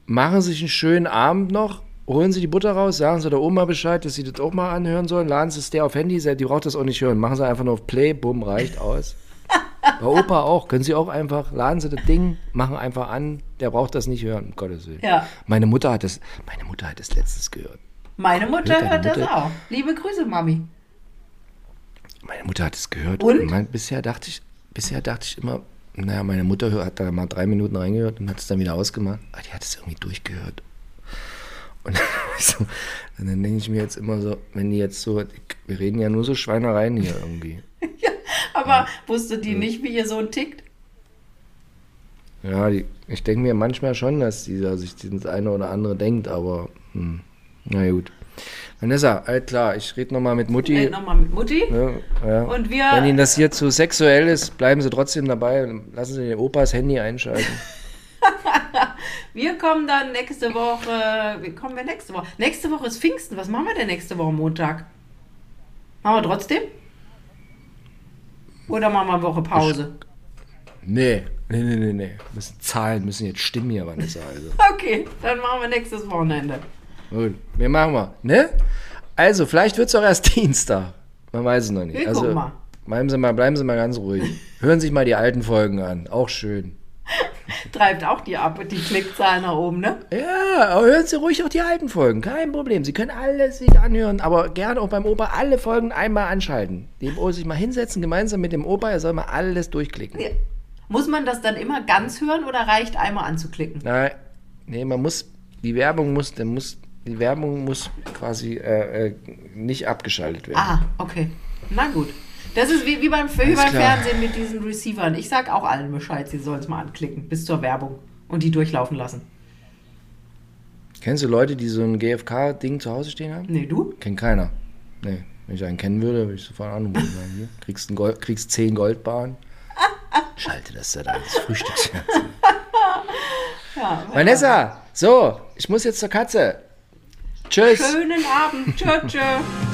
Machen Sie sich einen schönen Abend noch, holen Sie die Butter raus, sagen Sie der Oma Bescheid, dass Sie das auch mal anhören sollen, laden Sie es der auf Handy, die braucht das auch nicht hören, machen Sie einfach nur auf Play, bumm, reicht aus. Bei Opa auch, können Sie auch einfach, laden Sie das Ding, machen einfach an, der braucht das nicht hören, um Gottes Willen. Ja. Meine Mutter hat das, meine Mutter hat das letztens gehört. Meine Mutter Hört hört das Mutter? auch. Liebe Grüße, Mami. Meine Mutter hat es gehört. Und? Mein, bisher dachte ich, bisher dachte ich immer, naja, meine Mutter hat da mal drei Minuten reingehört und hat es dann wieder ausgemacht. Aber die hat es irgendwie durchgehört. Und so, und dann denke ich mir jetzt immer so, wenn die jetzt so, wir reden ja nur so Schweinereien hier irgendwie. Aber wusste die nicht, wie ihr Sohn tickt? Ja, die, ich denke mir manchmal schon, dass die da sich das eine oder andere denkt, aber hm, na gut. Vanessa, alt klar, ich rede nochmal mit Mutti. Red nochmal mit Mutti. Ne, ja. Und wir- Wenn Ihnen das hier zu sexuell ist, bleiben Sie trotzdem dabei. Lassen Sie den Opas Handy einschalten. Wir kommen dann nächste Woche. Wie kommen wir nächste Woche? Nächste Woche ist Pfingsten. Was machen wir denn nächste Woche Montag? Machen wir trotzdem? Oder machen wir eine Woche Pause? Nee, nee, nee, nee, nee. Müssen Zahlen müssen jetzt stimmen hier, Vanessa. Also. Okay, dann machen wir nächstes Wochenende. Gut, wir machen wir. Ne? Also, vielleicht wird es auch erst Dienstag. Man weiß es noch nicht. Wir also, mal. Bleiben Sie, mal, bleiben Sie mal ganz ruhig. Hören Sie sich mal die alten Folgen an. Auch schön. Treibt auch die ab, die Klickzahlen nach oben, ne? Ja, aber hören Sie ruhig auch die alten Folgen. Kein Problem. Sie können alles sich anhören, aber gerne auch beim Opa alle Folgen einmal anschalten. Dem Opa sich mal hinsetzen, gemeinsam mit dem Opa. Er soll mal alles durchklicken. Ja. Muss man das dann immer ganz hören oder reicht einmal anzuklicken? Nein, nee, man muss, die Werbung muss, der muss, die Werbung muss quasi äh, äh, nicht abgeschaltet werden. Ah, okay. Na gut. Das ist wie, wie beim, wie beim. Fernsehen mit diesen Receivern. Ich sag auch allen Bescheid, sie sollen es mal anklicken, bis zur Werbung und die durchlaufen lassen. Kennst du Leute, die so ein GFK-Ding zu Hause stehen haben? Nee, du? Kennt keiner. Nee, wenn ich einen kennen würde, würde ich sofort anrufen. hier, kriegst, ein Gold, kriegst 10 Goldbahn. Schalte das da ins Frühstücksherz. Ja. Vanessa, so, ich muss jetzt zur Katze. Tschüss. Schönen Abend. Tschö, tschö.